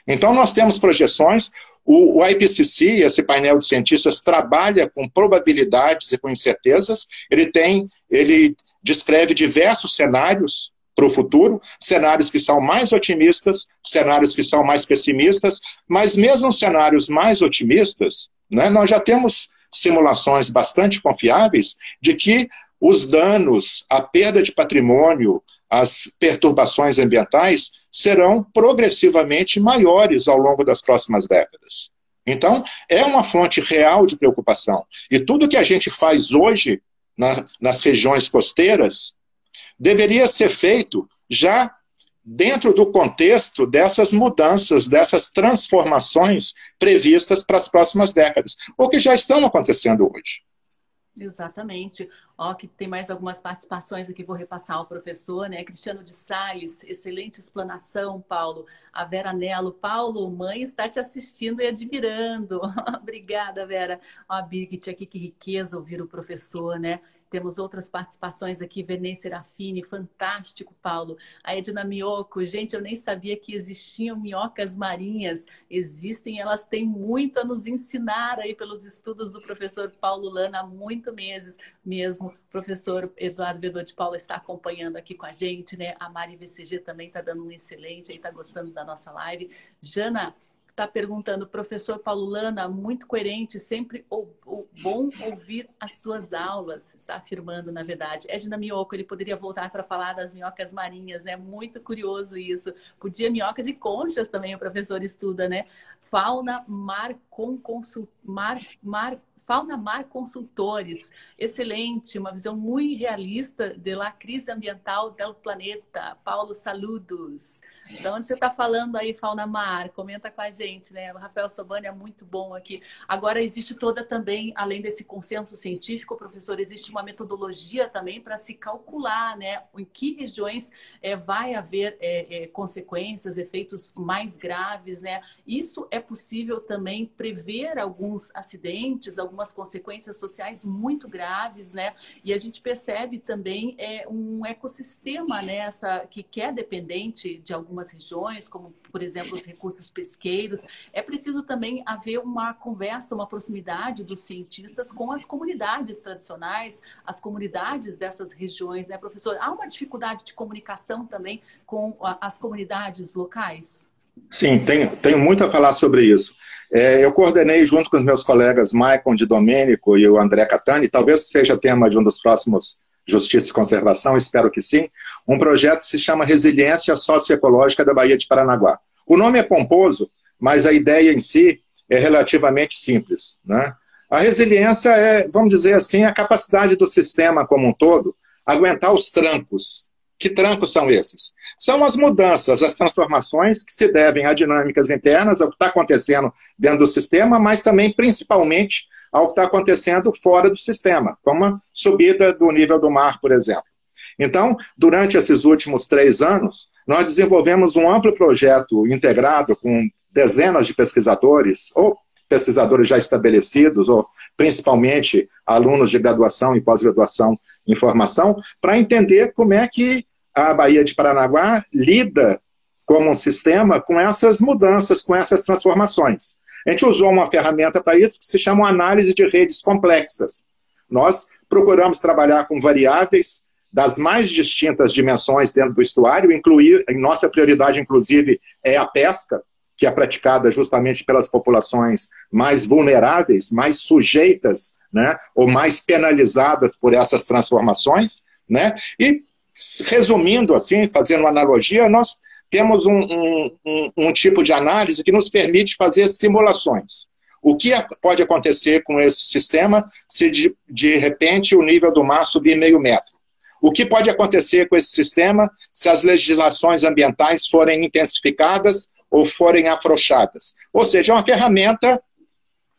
Então, nós temos projeções. O, IPCC, esse painel de cientistas, trabalha com probabilidades e com incertezas. Ele tem, ele descreve diversos cenários para o futuro, cenários que são mais otimistas, cenários que são mais pessimistas, mas mesmo cenários mais otimistas, né, nós já temos simulações bastante confiáveis de que os danos, a perda de patrimônio, as perturbações ambientais serão progressivamente maiores ao longo das próximas décadas. Então, é uma fonte real de preocupação. E tudo que a gente faz hoje na, nas regiões costeiras deveria ser feito já dentro do contexto dessas mudanças, dessas transformações previstas para as próximas décadas, ou que já estão acontecendo hoje. Exatamente. Ó, que tem mais algumas participações aqui, vou repassar ao professor, né? Cristiano de Sales, excelente explanação, Paulo. A Vera Nelo, Paulo, mãe está te assistindo e admirando. Obrigada, Vera. Ó, a Birgit aqui, que riqueza ouvir o professor, né? Temos outras participações aqui, Venê Serafini, fantástico, Paulo. A Edna Mioco, gente, eu nem sabia que existiam minhocas marinhas. Existem, elas têm muito a nos ensinar aí pelos estudos do professor Paulo Lana há muitos meses mesmo. O professor Eduardo Vedor de Paula está acompanhando aqui com a gente, né? A Mari VCG também está dando um excelente, aí está gostando da nossa live. Jana, está perguntando, professor Paulo Lana, muito coerente, sempre bom ouvir as suas aulas, está afirmando, na verdade. Edna Mioco, ele poderia voltar para falar das minhocas marinhas, né? Muito curioso isso. Podia minhocas e conchas também, o professor estuda, né? Fauna mar com consult... mar, mar Fauna Mar Consultores, excelente, uma visão muito realista da crise ambiental do planeta. Paulo, saludos. De onde você está falando aí, Fauna Mar? Comenta com a gente, né? O Rafael Sobani é muito bom aqui. Agora, existe toda também, além desse consenso científico, professor, existe uma metodologia também para se calcular, né? Em que regiões é, vai haver é, é, consequências, efeitos mais graves, né? Isso é possível também prever alguns acidentes, algumas consequências sociais muito graves, né? E a gente percebe também é, um ecossistema, né? Essa, que, que é dependente de algum algumas regiões, como, por exemplo, os recursos pesqueiros. É preciso também haver uma conversa, uma proximidade dos cientistas com as comunidades tradicionais, as comunidades dessas regiões, né, professor? Há uma dificuldade de comunicação também com as comunidades locais? Sim, tenho, tenho muito a falar sobre isso. É, eu coordenei junto com os meus colegas Maicon de Domênico e o André Catani, talvez seja tema de um dos próximos Justiça e Conservação, espero que sim, um projeto que se chama Resiliência Socioecológica da Baía de Paranaguá. O nome é pomposo, mas a ideia em si é relativamente simples. Né? A resiliência é, vamos dizer assim, a capacidade do sistema como um todo aguentar os trancos. Que trancos são esses? São as mudanças, as transformações que se devem a dinâmicas internas, ao que está acontecendo dentro do sistema, mas também, principalmente, ao que está acontecendo fora do sistema, como a subida do nível do mar, por exemplo. Então, durante esses últimos três anos, nós desenvolvemos um amplo projeto integrado com dezenas de pesquisadores, ou pesquisadores já estabelecidos, ou principalmente alunos de graduação e pós-graduação em formação, para entender como é que a Baía de Paranaguá lida como um sistema com essas mudanças, com essas transformações. A gente usou uma ferramenta para isso que se chama análise de redes complexas. Nós procuramos trabalhar com variáveis das mais distintas dimensões dentro do estuário, incluir, em nossa prioridade, inclusive, é a pesca, que é praticada justamente pelas populações mais vulneráveis, mais sujeitas, né, ou mais penalizadas por essas transformações, né, e resumindo assim, fazendo uma analogia, nós temos um, um, um, um tipo de análise que nos permite fazer simulações. O que pode acontecer com esse sistema se de, de repente o nível do mar subir meio metro? O que pode acontecer com esse sistema se as legislações ambientais forem intensificadas ou forem afrouxadas? Ou seja, é uma ferramenta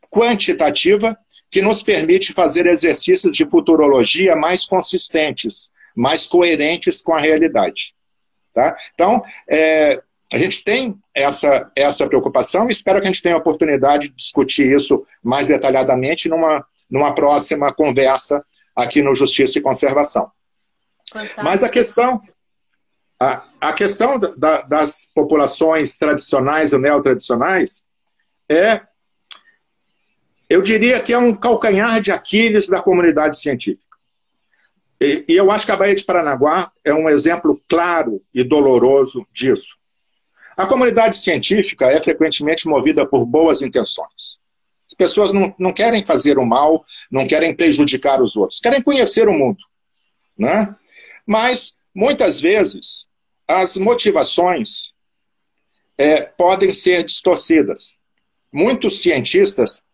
quantitativa que nos permite fazer exercícios de futurologia mais consistentes, mais coerentes com a realidade. Tá? Então, é, a gente tem essa, essa preocupação e espero que a gente tenha a oportunidade de discutir isso mais detalhadamente numa, numa próxima conversa aqui no Justiça e Conservação. Fantástico. Mas a questão, a, a questão da, das populações tradicionais ou neotradicionais é, eu diria que é um calcanhar de Aquiles da comunidade científica. E, e eu acho que a Baía de Paranaguá é um exemplo claro e doloroso disso. A comunidade científica é frequentemente movida por boas intenções. As pessoas não, não querem fazer o mal, não querem prejudicar os outros, querem conhecer o mundo. Né? Mas, muitas vezes, as motivações é, podem ser distorcidas. Muitos cientistas,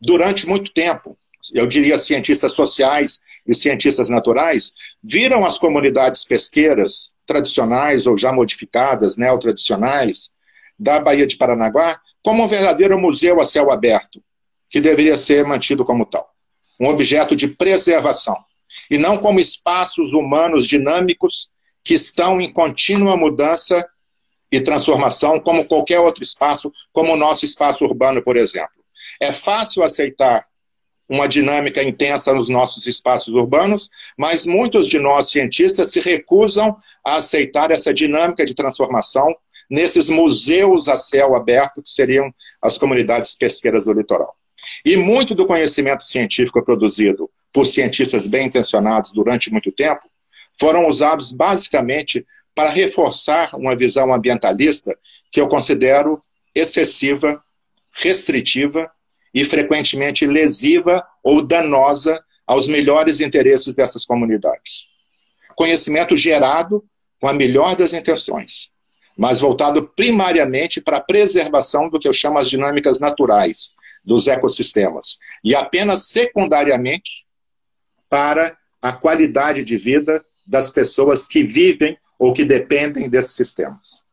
durante muito tempo, eu diria cientistas sociais e cientistas naturais, viram as comunidades pesqueiras tradicionais ou já modificadas, neotradicionais, da Baía de Paranaguá, como um verdadeiro museu a céu aberto, que deveria ser mantido como tal. Um objeto de preservação, e não como espaços humanos dinâmicos que estão em contínua mudança e transformação, como qualquer outro espaço, como o nosso espaço urbano, por exemplo. É fácil aceitar uma dinâmica intensa nos nossos espaços urbanos, mas muitos de nós cientistas se recusam a aceitar essa dinâmica de transformação nesses museus a céu aberto que seriam as comunidades pesqueiras do litoral. E muito do conhecimento científico produzido por cientistas bem intencionados durante muito tempo foram usados basicamente para reforçar uma visão ambientalista que eu considero excessiva, restritiva e frequentemente lesiva ou danosa aos melhores interesses dessas comunidades. Conhecimento gerado com a melhor das intenções, mas voltado primariamente para a preservação do que eu chamo as dinâmicas naturais dos ecossistemas, e apenas secundariamente para a qualidade de vida das pessoas que vivem ou que dependem desses sistemas.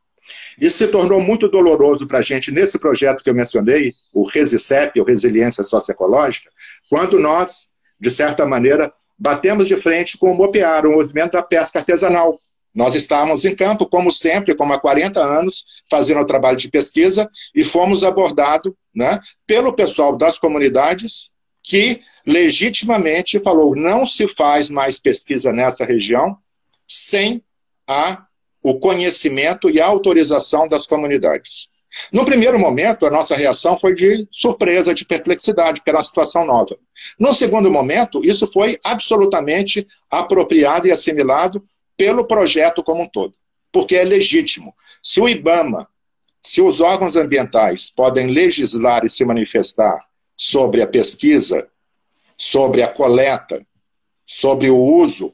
Isso se tornou muito doloroso para a gente nesse projeto que eu mencionei, o RESICEP, ou Resiliência Socioecológica, quando nós, de certa maneira, batemos de frente com o MOPEAR, o movimento da pesca artesanal. Nós estávamos em campo, como sempre, como há 40 anos, fazendo o trabalho de pesquisa e fomos abordados né, pelo pessoal das comunidades que legitimamente falou não se faz mais pesquisa nessa região sem a o conhecimento e a autorização das comunidades. No primeiro momento, a nossa reação foi de surpresa, de perplexidade, porque era uma situação nova. No segundo momento, isso foi absolutamente apropriado e assimilado pelo projeto como um todo, porque é legítimo. Se o IBAMA, se os órgãos ambientais podem legislar e se manifestar sobre a pesquisa, sobre a coleta, sobre o uso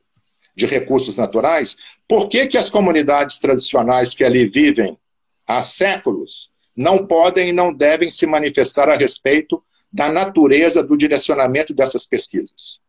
de recursos naturais, por que, que as comunidades tradicionais que ali vivem há séculos não podem e não devem se manifestar a respeito da natureza do direcionamento dessas pesquisas?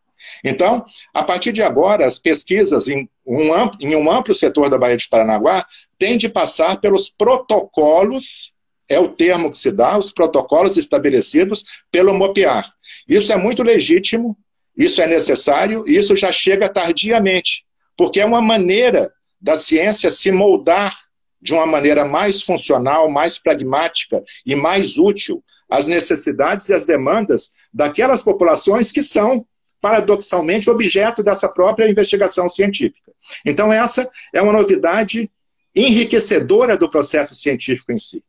Então, a partir de agora, as pesquisas em um, amplo, em um amplo setor da Baía de Paranaguá têm de passar pelos protocolos, é o termo que se dá, os protocolos estabelecidos pelo MOPIAR. Isso é muito legítimo, isso é necessário e isso já chega tardiamente, porque é uma maneira da ciência se moldar de uma maneira mais funcional, mais pragmática e mais útil às necessidades e às demandas daquelas populações que são, paradoxalmente, objeto dessa própria investigação científica. Então, essa é uma novidade enriquecedora do processo científico em si.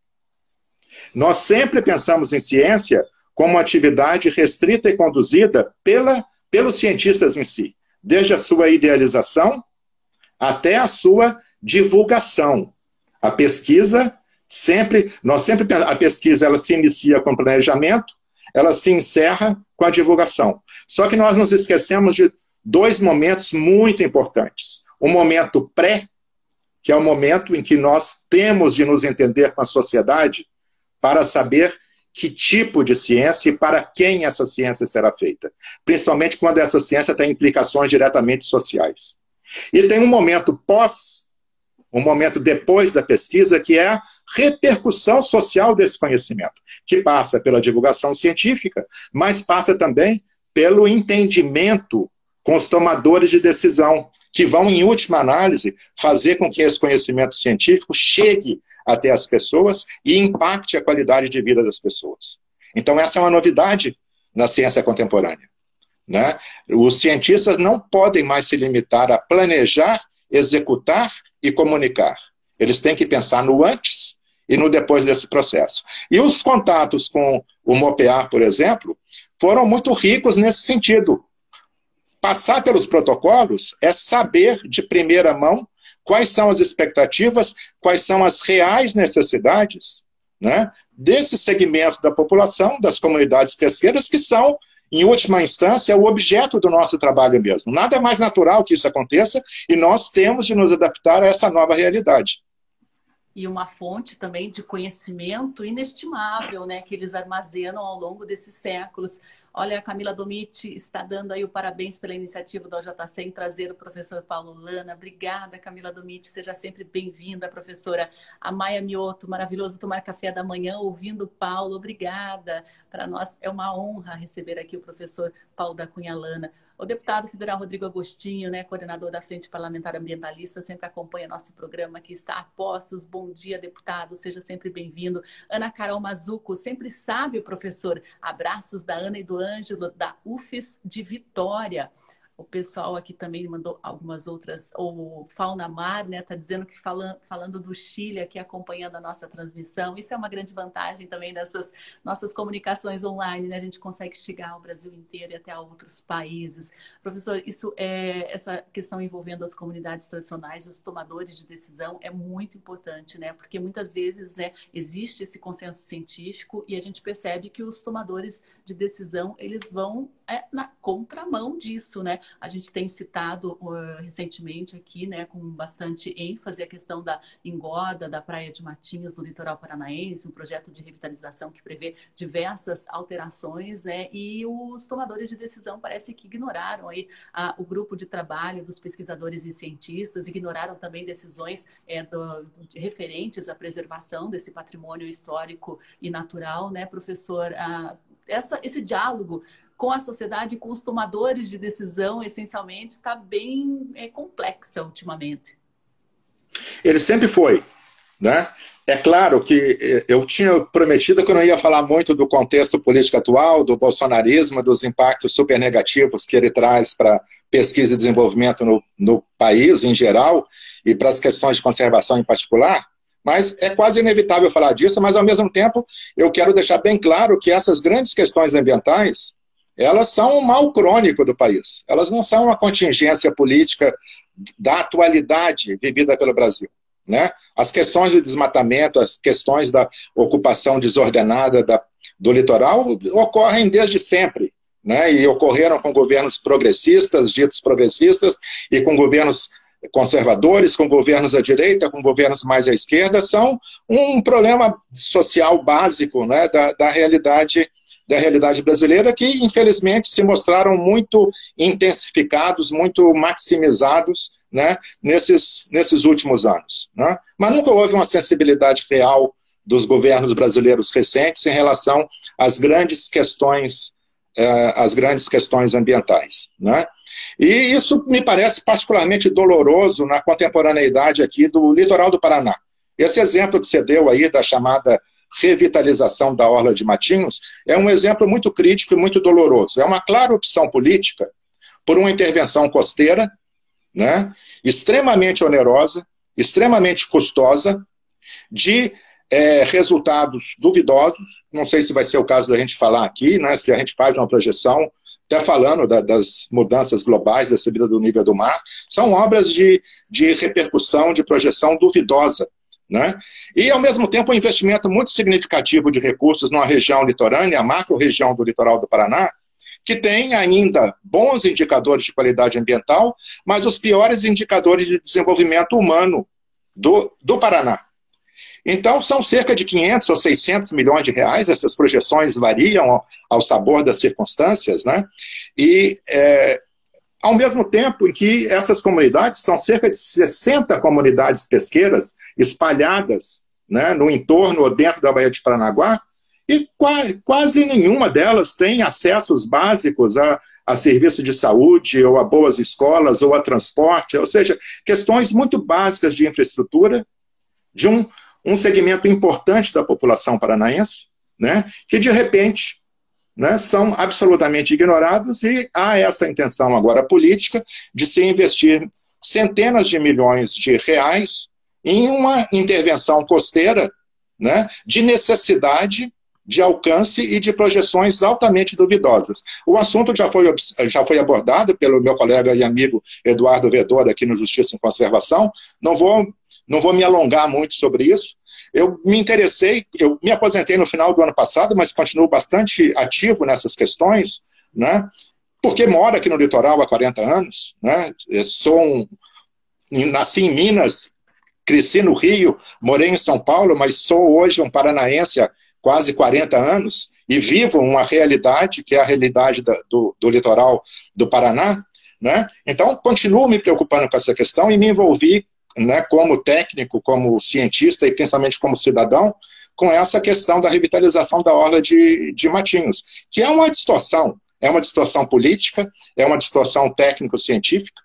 Nós sempre pensamos em ciência como uma atividade restrita e conduzida pela pelos cientistas em si, desde a sua idealização até a sua divulgação. A pesquisa sempre, nós sempre a pesquisa ela se inicia com planejamento, ela se encerra com a divulgação. Só que nós nos esquecemos de dois momentos muito importantes. O momento pré, que é o momento em que nós temos de nos entender com a sociedade para saber que tipo de ciência e para quem essa ciência será feita, principalmente quando essa ciência tem implicações diretamente sociais. E tem um momento pós, um momento depois da pesquisa, que é a repercussão social desse conhecimento, que passa pela divulgação científica, mas passa também pelo entendimento com os tomadores de decisão, que vão, em última análise, fazer com que esse conhecimento científico chegue até as pessoas e impacte a qualidade de vida das pessoas. Então, essa é uma novidade na ciência contemporânea. Né? Os cientistas não podem mais se limitar a planejar, executar e comunicar. Eles têm que pensar no antes e no depois desse processo. E os contatos com o MOPEAR, por exemplo, foram muito ricos nesse sentido. Passar pelos protocolos é saber de primeira mão quais são as expectativas, quais são as reais necessidades né, desse segmento da população, das comunidades pesqueiras, que são, em última instância, o objeto do nosso trabalho mesmo. Nada mais natural que isso aconteça e nós temos de nos adaptar a essa nova realidade e uma fonte também de conhecimento inestimável, né, que eles armazenam ao longo desses séculos. Olha, a Camila Domiti está dando aí o parabéns pela iniciativa do OJC em trazer o professor Paulo Lana. Obrigada, Camila Domiti. Seja sempre bem-vinda, professora. A Maia Mioto, maravilhoso tomar café da manhã ouvindo o Paulo. Obrigada. Para nós é uma honra receber aqui o professor Paulo da Cunha Lana. O deputado federal Rodrigo Agostinho, né, coordenador da Frente Parlamentar Ambientalista, sempre acompanha nosso programa que está a postos. Bom dia, deputado, seja sempre bem-vindo. Ana Carol Mazuco, sempre sabe, professor. Abraços da Ana e do Ângelo, da UFES de Vitória. O pessoal aqui também mandou algumas outras. O Fauna Mar, né, tá dizendo que falando, falando do Chile aqui acompanhando a nossa transmissão. Isso é uma grande vantagem também dessas nossas comunicações online, né? A gente consegue chegar ao Brasil inteiro e até a outros países. Professor, isso é essa questão envolvendo as comunidades tradicionais, os tomadores de decisão é muito importante, né? Porque muitas vezes, né, existe esse consenso científico e a gente percebe que os tomadores de decisão, eles vão é, na contramão disso, né? A gente tem citado uh, recentemente aqui, né, com bastante ênfase, a questão da engoda da Praia de Matinhos no litoral paranaense, um projeto de revitalização que prevê diversas alterações, né? E os tomadores de decisão parece que ignoraram aí o grupo de trabalho dos pesquisadores e cientistas, ignoraram também decisões é, do, referentes à preservação desse patrimônio histórico e natural, né, professor? Ah, essa, esse diálogo com a sociedade, com os tomadores de decisão, essencialmente, está bem é, complexa ultimamente. Ele sempre foi, né? É claro que eh, eu tinha prometido que eu não ia falar muito do contexto político atual, do bolsonarismo, dos impactos super negativos que ele traz para pesquisa e desenvolvimento no, no país em geral e para as questões de conservação em particular. Mas é quase inevitável falar disso, mas ao mesmo tempo eu quero deixar bem claro que essas grandes questões ambientais elas são um mal crônico do país. Elas não são uma contingência política da atualidade vivida pelo Brasil. Né? As questões do desmatamento, as questões da ocupação desordenada da, do litoral ocorrem desde sempre. Né? E ocorreram com governos progressistas, ditos progressistas, e com governos conservadores, com governos à direita, com governos mais à esquerda, são um problema social básico né, da, da realidade da realidade brasileira que, infelizmente, se mostraram muito intensificados, muito maximizados né, nesses, nesses últimos anos. Né? Mas nunca houve uma sensibilidade real dos governos brasileiros recentes em relação às grandes questões, eh, às grandes questões ambientais. Né? E isso me parece particularmente doloroso na contemporaneidade aqui do litoral do Paraná. Esse exemplo que você deu aí da chamada revitalização da Orla de Matinhos, é um exemplo muito crítico e muito doloroso. É uma clara opção política por uma intervenção costeira, né, extremamente onerosa, extremamente custosa, de é, resultados duvidosos. Não sei se vai ser o caso da gente falar aqui, né, se a gente faz uma projeção, até falando da, das mudanças globais, da subida do nível do mar, são obras de, de repercussão, de projeção duvidosa né? E, ao mesmo tempo, um investimento muito significativo de recursos numa região litorânea, a macro-região do litoral do Paraná, que tem ainda bons indicadores de qualidade ambiental, mas os piores indicadores de desenvolvimento humano do, do Paraná. Então, são cerca de 500 ou 600 milhões de reais, essas projeções variam ao, sabor das circunstâncias, né? E é, ao mesmo tempo em que essas comunidades são cerca de 60 comunidades pesqueiras espalhadas né, no entorno ou dentro da Baía de Paranaguá, e quase nenhuma delas tem acessos básicos a, a serviço de saúde, ou a boas escolas, ou a transporte, ou seja, questões muito básicas de infraestrutura de um, um segmento importante da população paranaense, né, que de repente né, são absolutamente ignorados e há essa intenção agora política de se investir centenas de milhões de reais em uma intervenção costeira né, de necessidade de alcance e de projeções altamente duvidosas. O assunto já foi, já foi abordado pelo meu colega e amigo Eduardo Vedor aqui no Justiça em Conservação. Não vou, não vou me alongar muito sobre isso. Eu me interessei, eu me aposentei no final do ano passado, mas continuo bastante ativo nessas questões, né? porque moro aqui no litoral há 40 anos, né? sou um, nasci em Minas, cresci no Rio, morei em São Paulo, mas sou hoje um paranaense há quase 40 anos e vivo uma realidade que é a realidade da, do, do litoral do Paraná, né? Então, continuo me preocupando com essa questão e me envolvi, né, como técnico, como cientista e principalmente como cidadão, com essa questão da revitalização da orla de, de Matinhos, que é uma distorção, é uma distorção política, é uma distorção técnico-científica,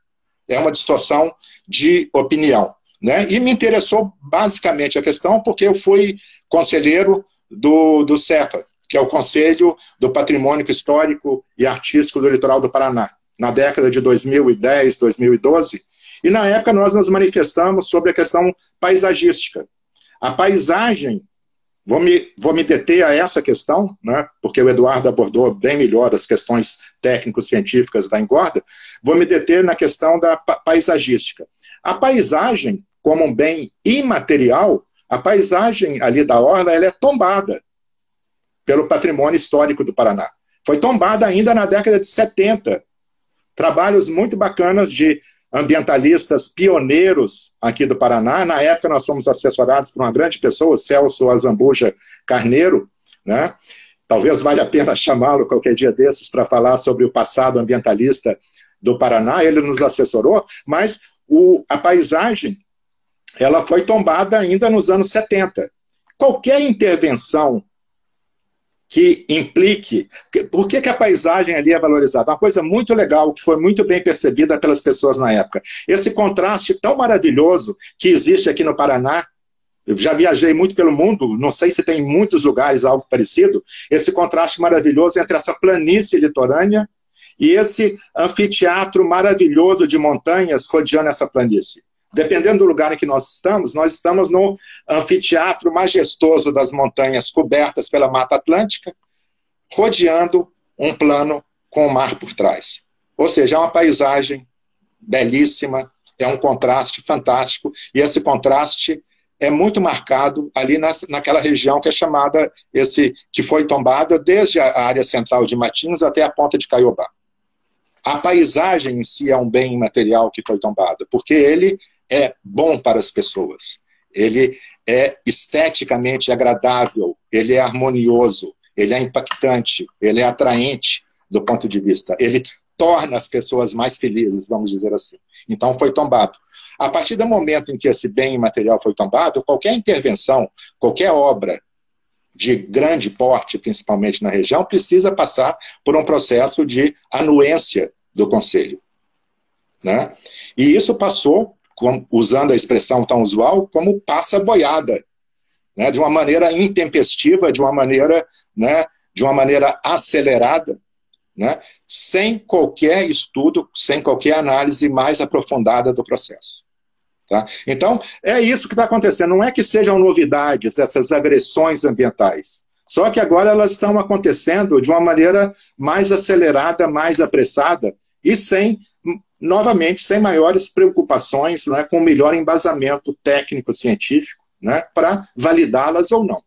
é uma distorção de opinião. Né? E me interessou basicamente a questão porque eu fui conselheiro do, do CEPA, que é o Conselho do Patrimônio Histórico e Artístico do Litoral do Paraná, na década de 2010, 2012, e na época nós nos manifestamos sobre a questão paisagística. A paisagem, vou me, vou me deter a essa questão, né, porque o Eduardo abordou bem melhor as questões técnico-científicas da engorda, vou me deter na questão da paisagística. A paisagem, como um bem imaterial, a paisagem ali da orla ela é tombada pelo patrimônio histórico do Paraná. Foi tombada ainda na década de 70. Trabalhos muito bacanas de ambientalistas pioneiros aqui do Paraná. Na época nós fomos assessorados por uma grande pessoa, Celso Azambuja Carneiro, né? Talvez valha a pena chamá-lo qualquer dia desses para falar sobre o passado ambientalista do Paraná. Ele nos assessorou, mas o, a paisagem ela foi tombada ainda nos anos 70. Qualquer intervenção que implique. Por que, que, a paisagem ali é valorizada? Uma coisa muito legal, que foi muito bem percebida pelas pessoas na época. Esse contraste tão maravilhoso que existe aqui no Paraná. Eu já viajei muito pelo mundo, não sei se tem em muitos lugares algo parecido. Esse contraste maravilhoso entre essa planície litorânea e esse anfiteatro maravilhoso de montanhas rodeando essa planície dependendo do lugar em que nós estamos, nós estamos no anfiteatro majestoso das montanhas cobertas pela Mata Atlântica, rodeando um plano com o mar por trás. Ou seja, é uma paisagem belíssima, é um contraste fantástico, e esse contraste é muito marcado ali nas, naquela região que é chamada, esse que foi tombada desde a área central de Matinhos até a ponta de Caiobá. A paisagem em si é um bem material que foi tombado, porque ele é bom para as pessoas. Ele é esteticamente agradável, ele é harmonioso, ele é impactante, ele é atraente do ponto de vista. Ele torna as pessoas mais felizes, vamos dizer assim. Então foi tombado. A partir do momento em que esse bem material foi tombado, qualquer intervenção, qualquer obra de grande porte, principalmente na região, precisa passar por um processo de anuência do Conselho. Né? E isso passou usando a expressão tão usual, como passa boiada, né, de uma maneira intempestiva, de uma maneira, né, de uma maneira acelerada, né, sem qualquer estudo, sem qualquer análise mais aprofundada do processo. Tá? Então, é isso que está acontecendo. Não é que sejam novidades essas agressões ambientais. Só que agora elas estão acontecendo de uma maneira mais acelerada, mais apressada e sem novamente, sem maiores preocupações, né, com melhor embasamento técnico-científico, né, para validá-las ou não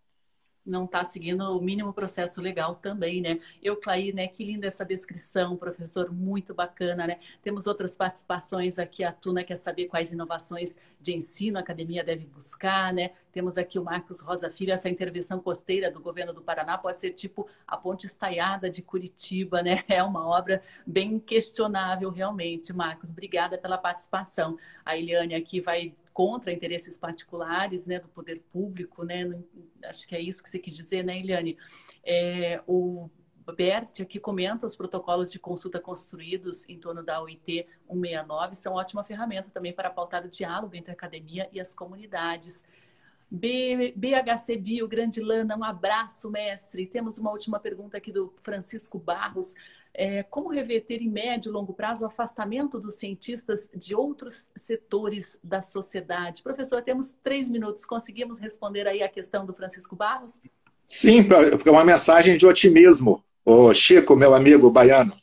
não está seguindo o mínimo processo legal também, né? Eu, Claí, né? Que linda essa descrição, professor, muito bacana, né? Temos outras participações aqui, a Tuna quer saber quais inovações de ensino a academia deve buscar, né? Temos aqui o Marcos Rosa Filho, essa intervenção costeira do governo do Paraná pode ser tipo a ponte estaiada de Curitiba, né? É uma obra bem questionável, realmente, Marcos. Obrigada pela participação. A Eliane aqui vai contra interesses particulares né, do poder público, né? Acho que é isso que você quis dizer, né, Eliane? É, o Bert aqui comenta os protocolos de consulta construídos em torno da OIT 169 são ótima ferramenta também para pautar o diálogo entre a academia e as comunidades. B, BHC Bio, Grande Lana, um abraço, mestre. Temos uma última pergunta aqui do Francisco Barros. É, como reverter em médio e longo prazo o afastamento dos cientistas de outros setores da sociedade? Professor, temos três minutos. Conseguimos responder aí a questão do Francisco Barros? Sim, porque é uma mensagem de otimismo, o Chico, meu amigo baiano.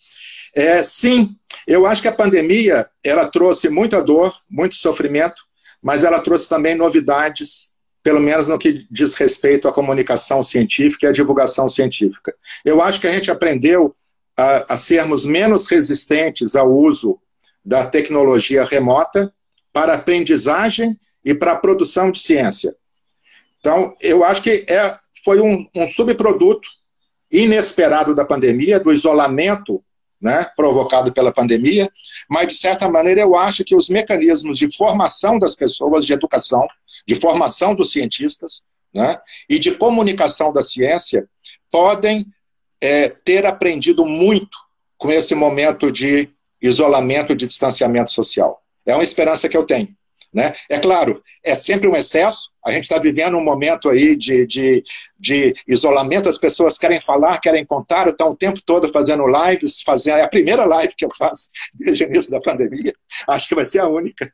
É, sim, eu acho que a pandemia ela trouxe muita dor, muito sofrimento, mas ela trouxe também novidades, pelo menos no que diz respeito à comunicação científica e à divulgação científica. Eu acho que a gente aprendeu a, a sermos menos resistentes ao uso da tecnologia remota para aprendizagem e para a produção de ciência. Então, eu acho que é, foi um, um subproduto inesperado da pandemia, do isolamento né, provocado pela pandemia, mas, de certa maneira, eu acho que os mecanismos de formação das pessoas, de educação, de formação dos cientistas né, e de comunicação da ciência podem é, ter aprendido muito com esse momento de isolamento, de distanciamento social. É uma esperança que eu tenho. Né? É claro, é sempre um excesso. A gente está vivendo um momento aí de, de, de, isolamento, as pessoas querem falar, querem contar, estão o tempo todo fazendo lives, fazendo, é a primeira live que eu faço desde o início da pandemia, acho que vai ser a única.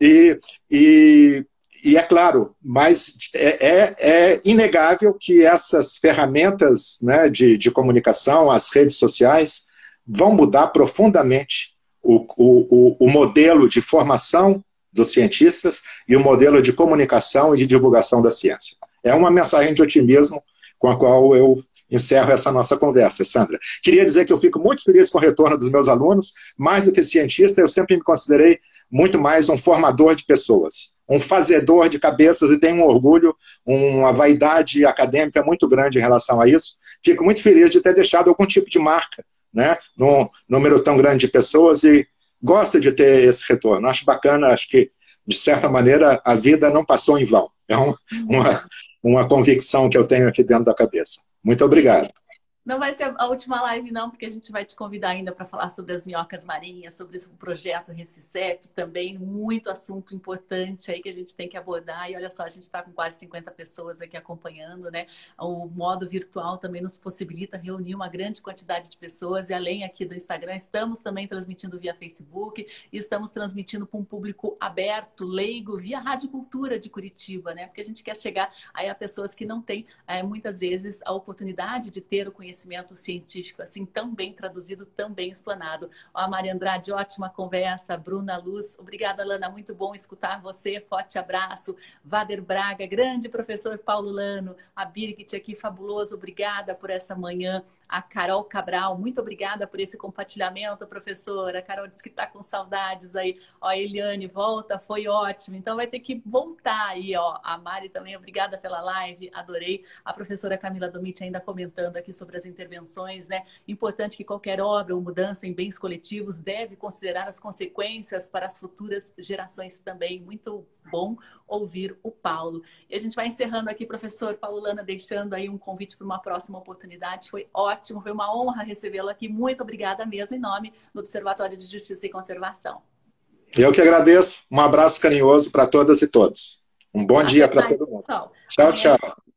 E, e, e é claro, mas é, é, é, inegável que essas ferramentas né, de, de comunicação, as redes sociais, vão mudar profundamente o, o, o modelo de formação dos cientistas e o modelo de comunicação e de divulgação da ciência. É uma mensagem de otimismo com a qual eu encerro essa nossa conversa, Sandra. Queria dizer que eu fico muito feliz com o retorno dos meus alunos. Mais do que cientista, eu sempre me considerei muito mais um formador de pessoas, um fazedor de cabeças e tenho um orgulho, uma vaidade acadêmica muito grande em relação a isso. Fico muito feliz de ter deixado algum tipo de marca, né, num número tão grande de pessoas e gosto de ter esse retorno. Acho bacana, acho que, de certa maneira, a vida não passou em vão. É uma, uma, uma convicção que eu tenho aqui dentro da cabeça. Muito obrigado. Não vai ser a última live, não, porque a gente vai te convidar ainda para falar sobre as minhocas marinhas, sobre o projeto Recicep também, muito assunto importante aí que a gente tem que abordar. E olha só, a gente está com quase 50 pessoas aqui acompanhando, né? O modo virtual também nos possibilita reunir uma grande quantidade de pessoas. E além aqui do Instagram, estamos também transmitindo via Facebook estamos transmitindo para um público aberto, leigo, via Rádio Cultura de Curitiba, né? Porque a gente quer chegar aí a pessoas que não têm, é, muitas vezes, a oportunidade de ter o conhecimento conhecimento científico assim tão bem traduzido, tão bem explanado. Ó, a Maria Andrade, ótima conversa. Bruna Luz, obrigada, Lana, muito bom escutar você. Forte abraço. Vader Braga, grande professor Paulo Lano. A Birgit aqui, fabuloso, obrigada por essa manhã. A Carol Cabral, muito obrigada por esse compartilhamento, professora. A Carol disse que está com saudades aí. Ó, Eliane, volta, foi ótimo. Então vai ter que voltar aí, ó. A Mari também, obrigada pela live, adorei. A professora Camila Domit ainda comentando aqui sobre as intervenções, né? Importante que qualquer obra ou mudança em bens coletivos deve considerar as consequências para as futuras gerações também. Muito bom ouvir o Paulo. E a gente vai encerrando aqui, professor Paulo Lana, deixando aí um convite para uma próxima oportunidade. Foi ótimo, foi uma honra recebê-lo aqui. Muito obrigada mesmo em nome do Observatório de Justiça e Conservação. Eu que agradeço. Um abraço carinhoso para todas e todos. Um bom Até dia para todo mundo. Pessoal. Tchau, tchau.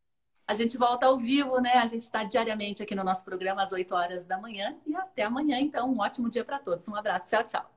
A gente volta ao vivo, né? A gente está diariamente aqui no nosso programa às 8 horas da manhã. E até amanhã, então. Um ótimo dia para todos. Um abraço. Tchau, tchau.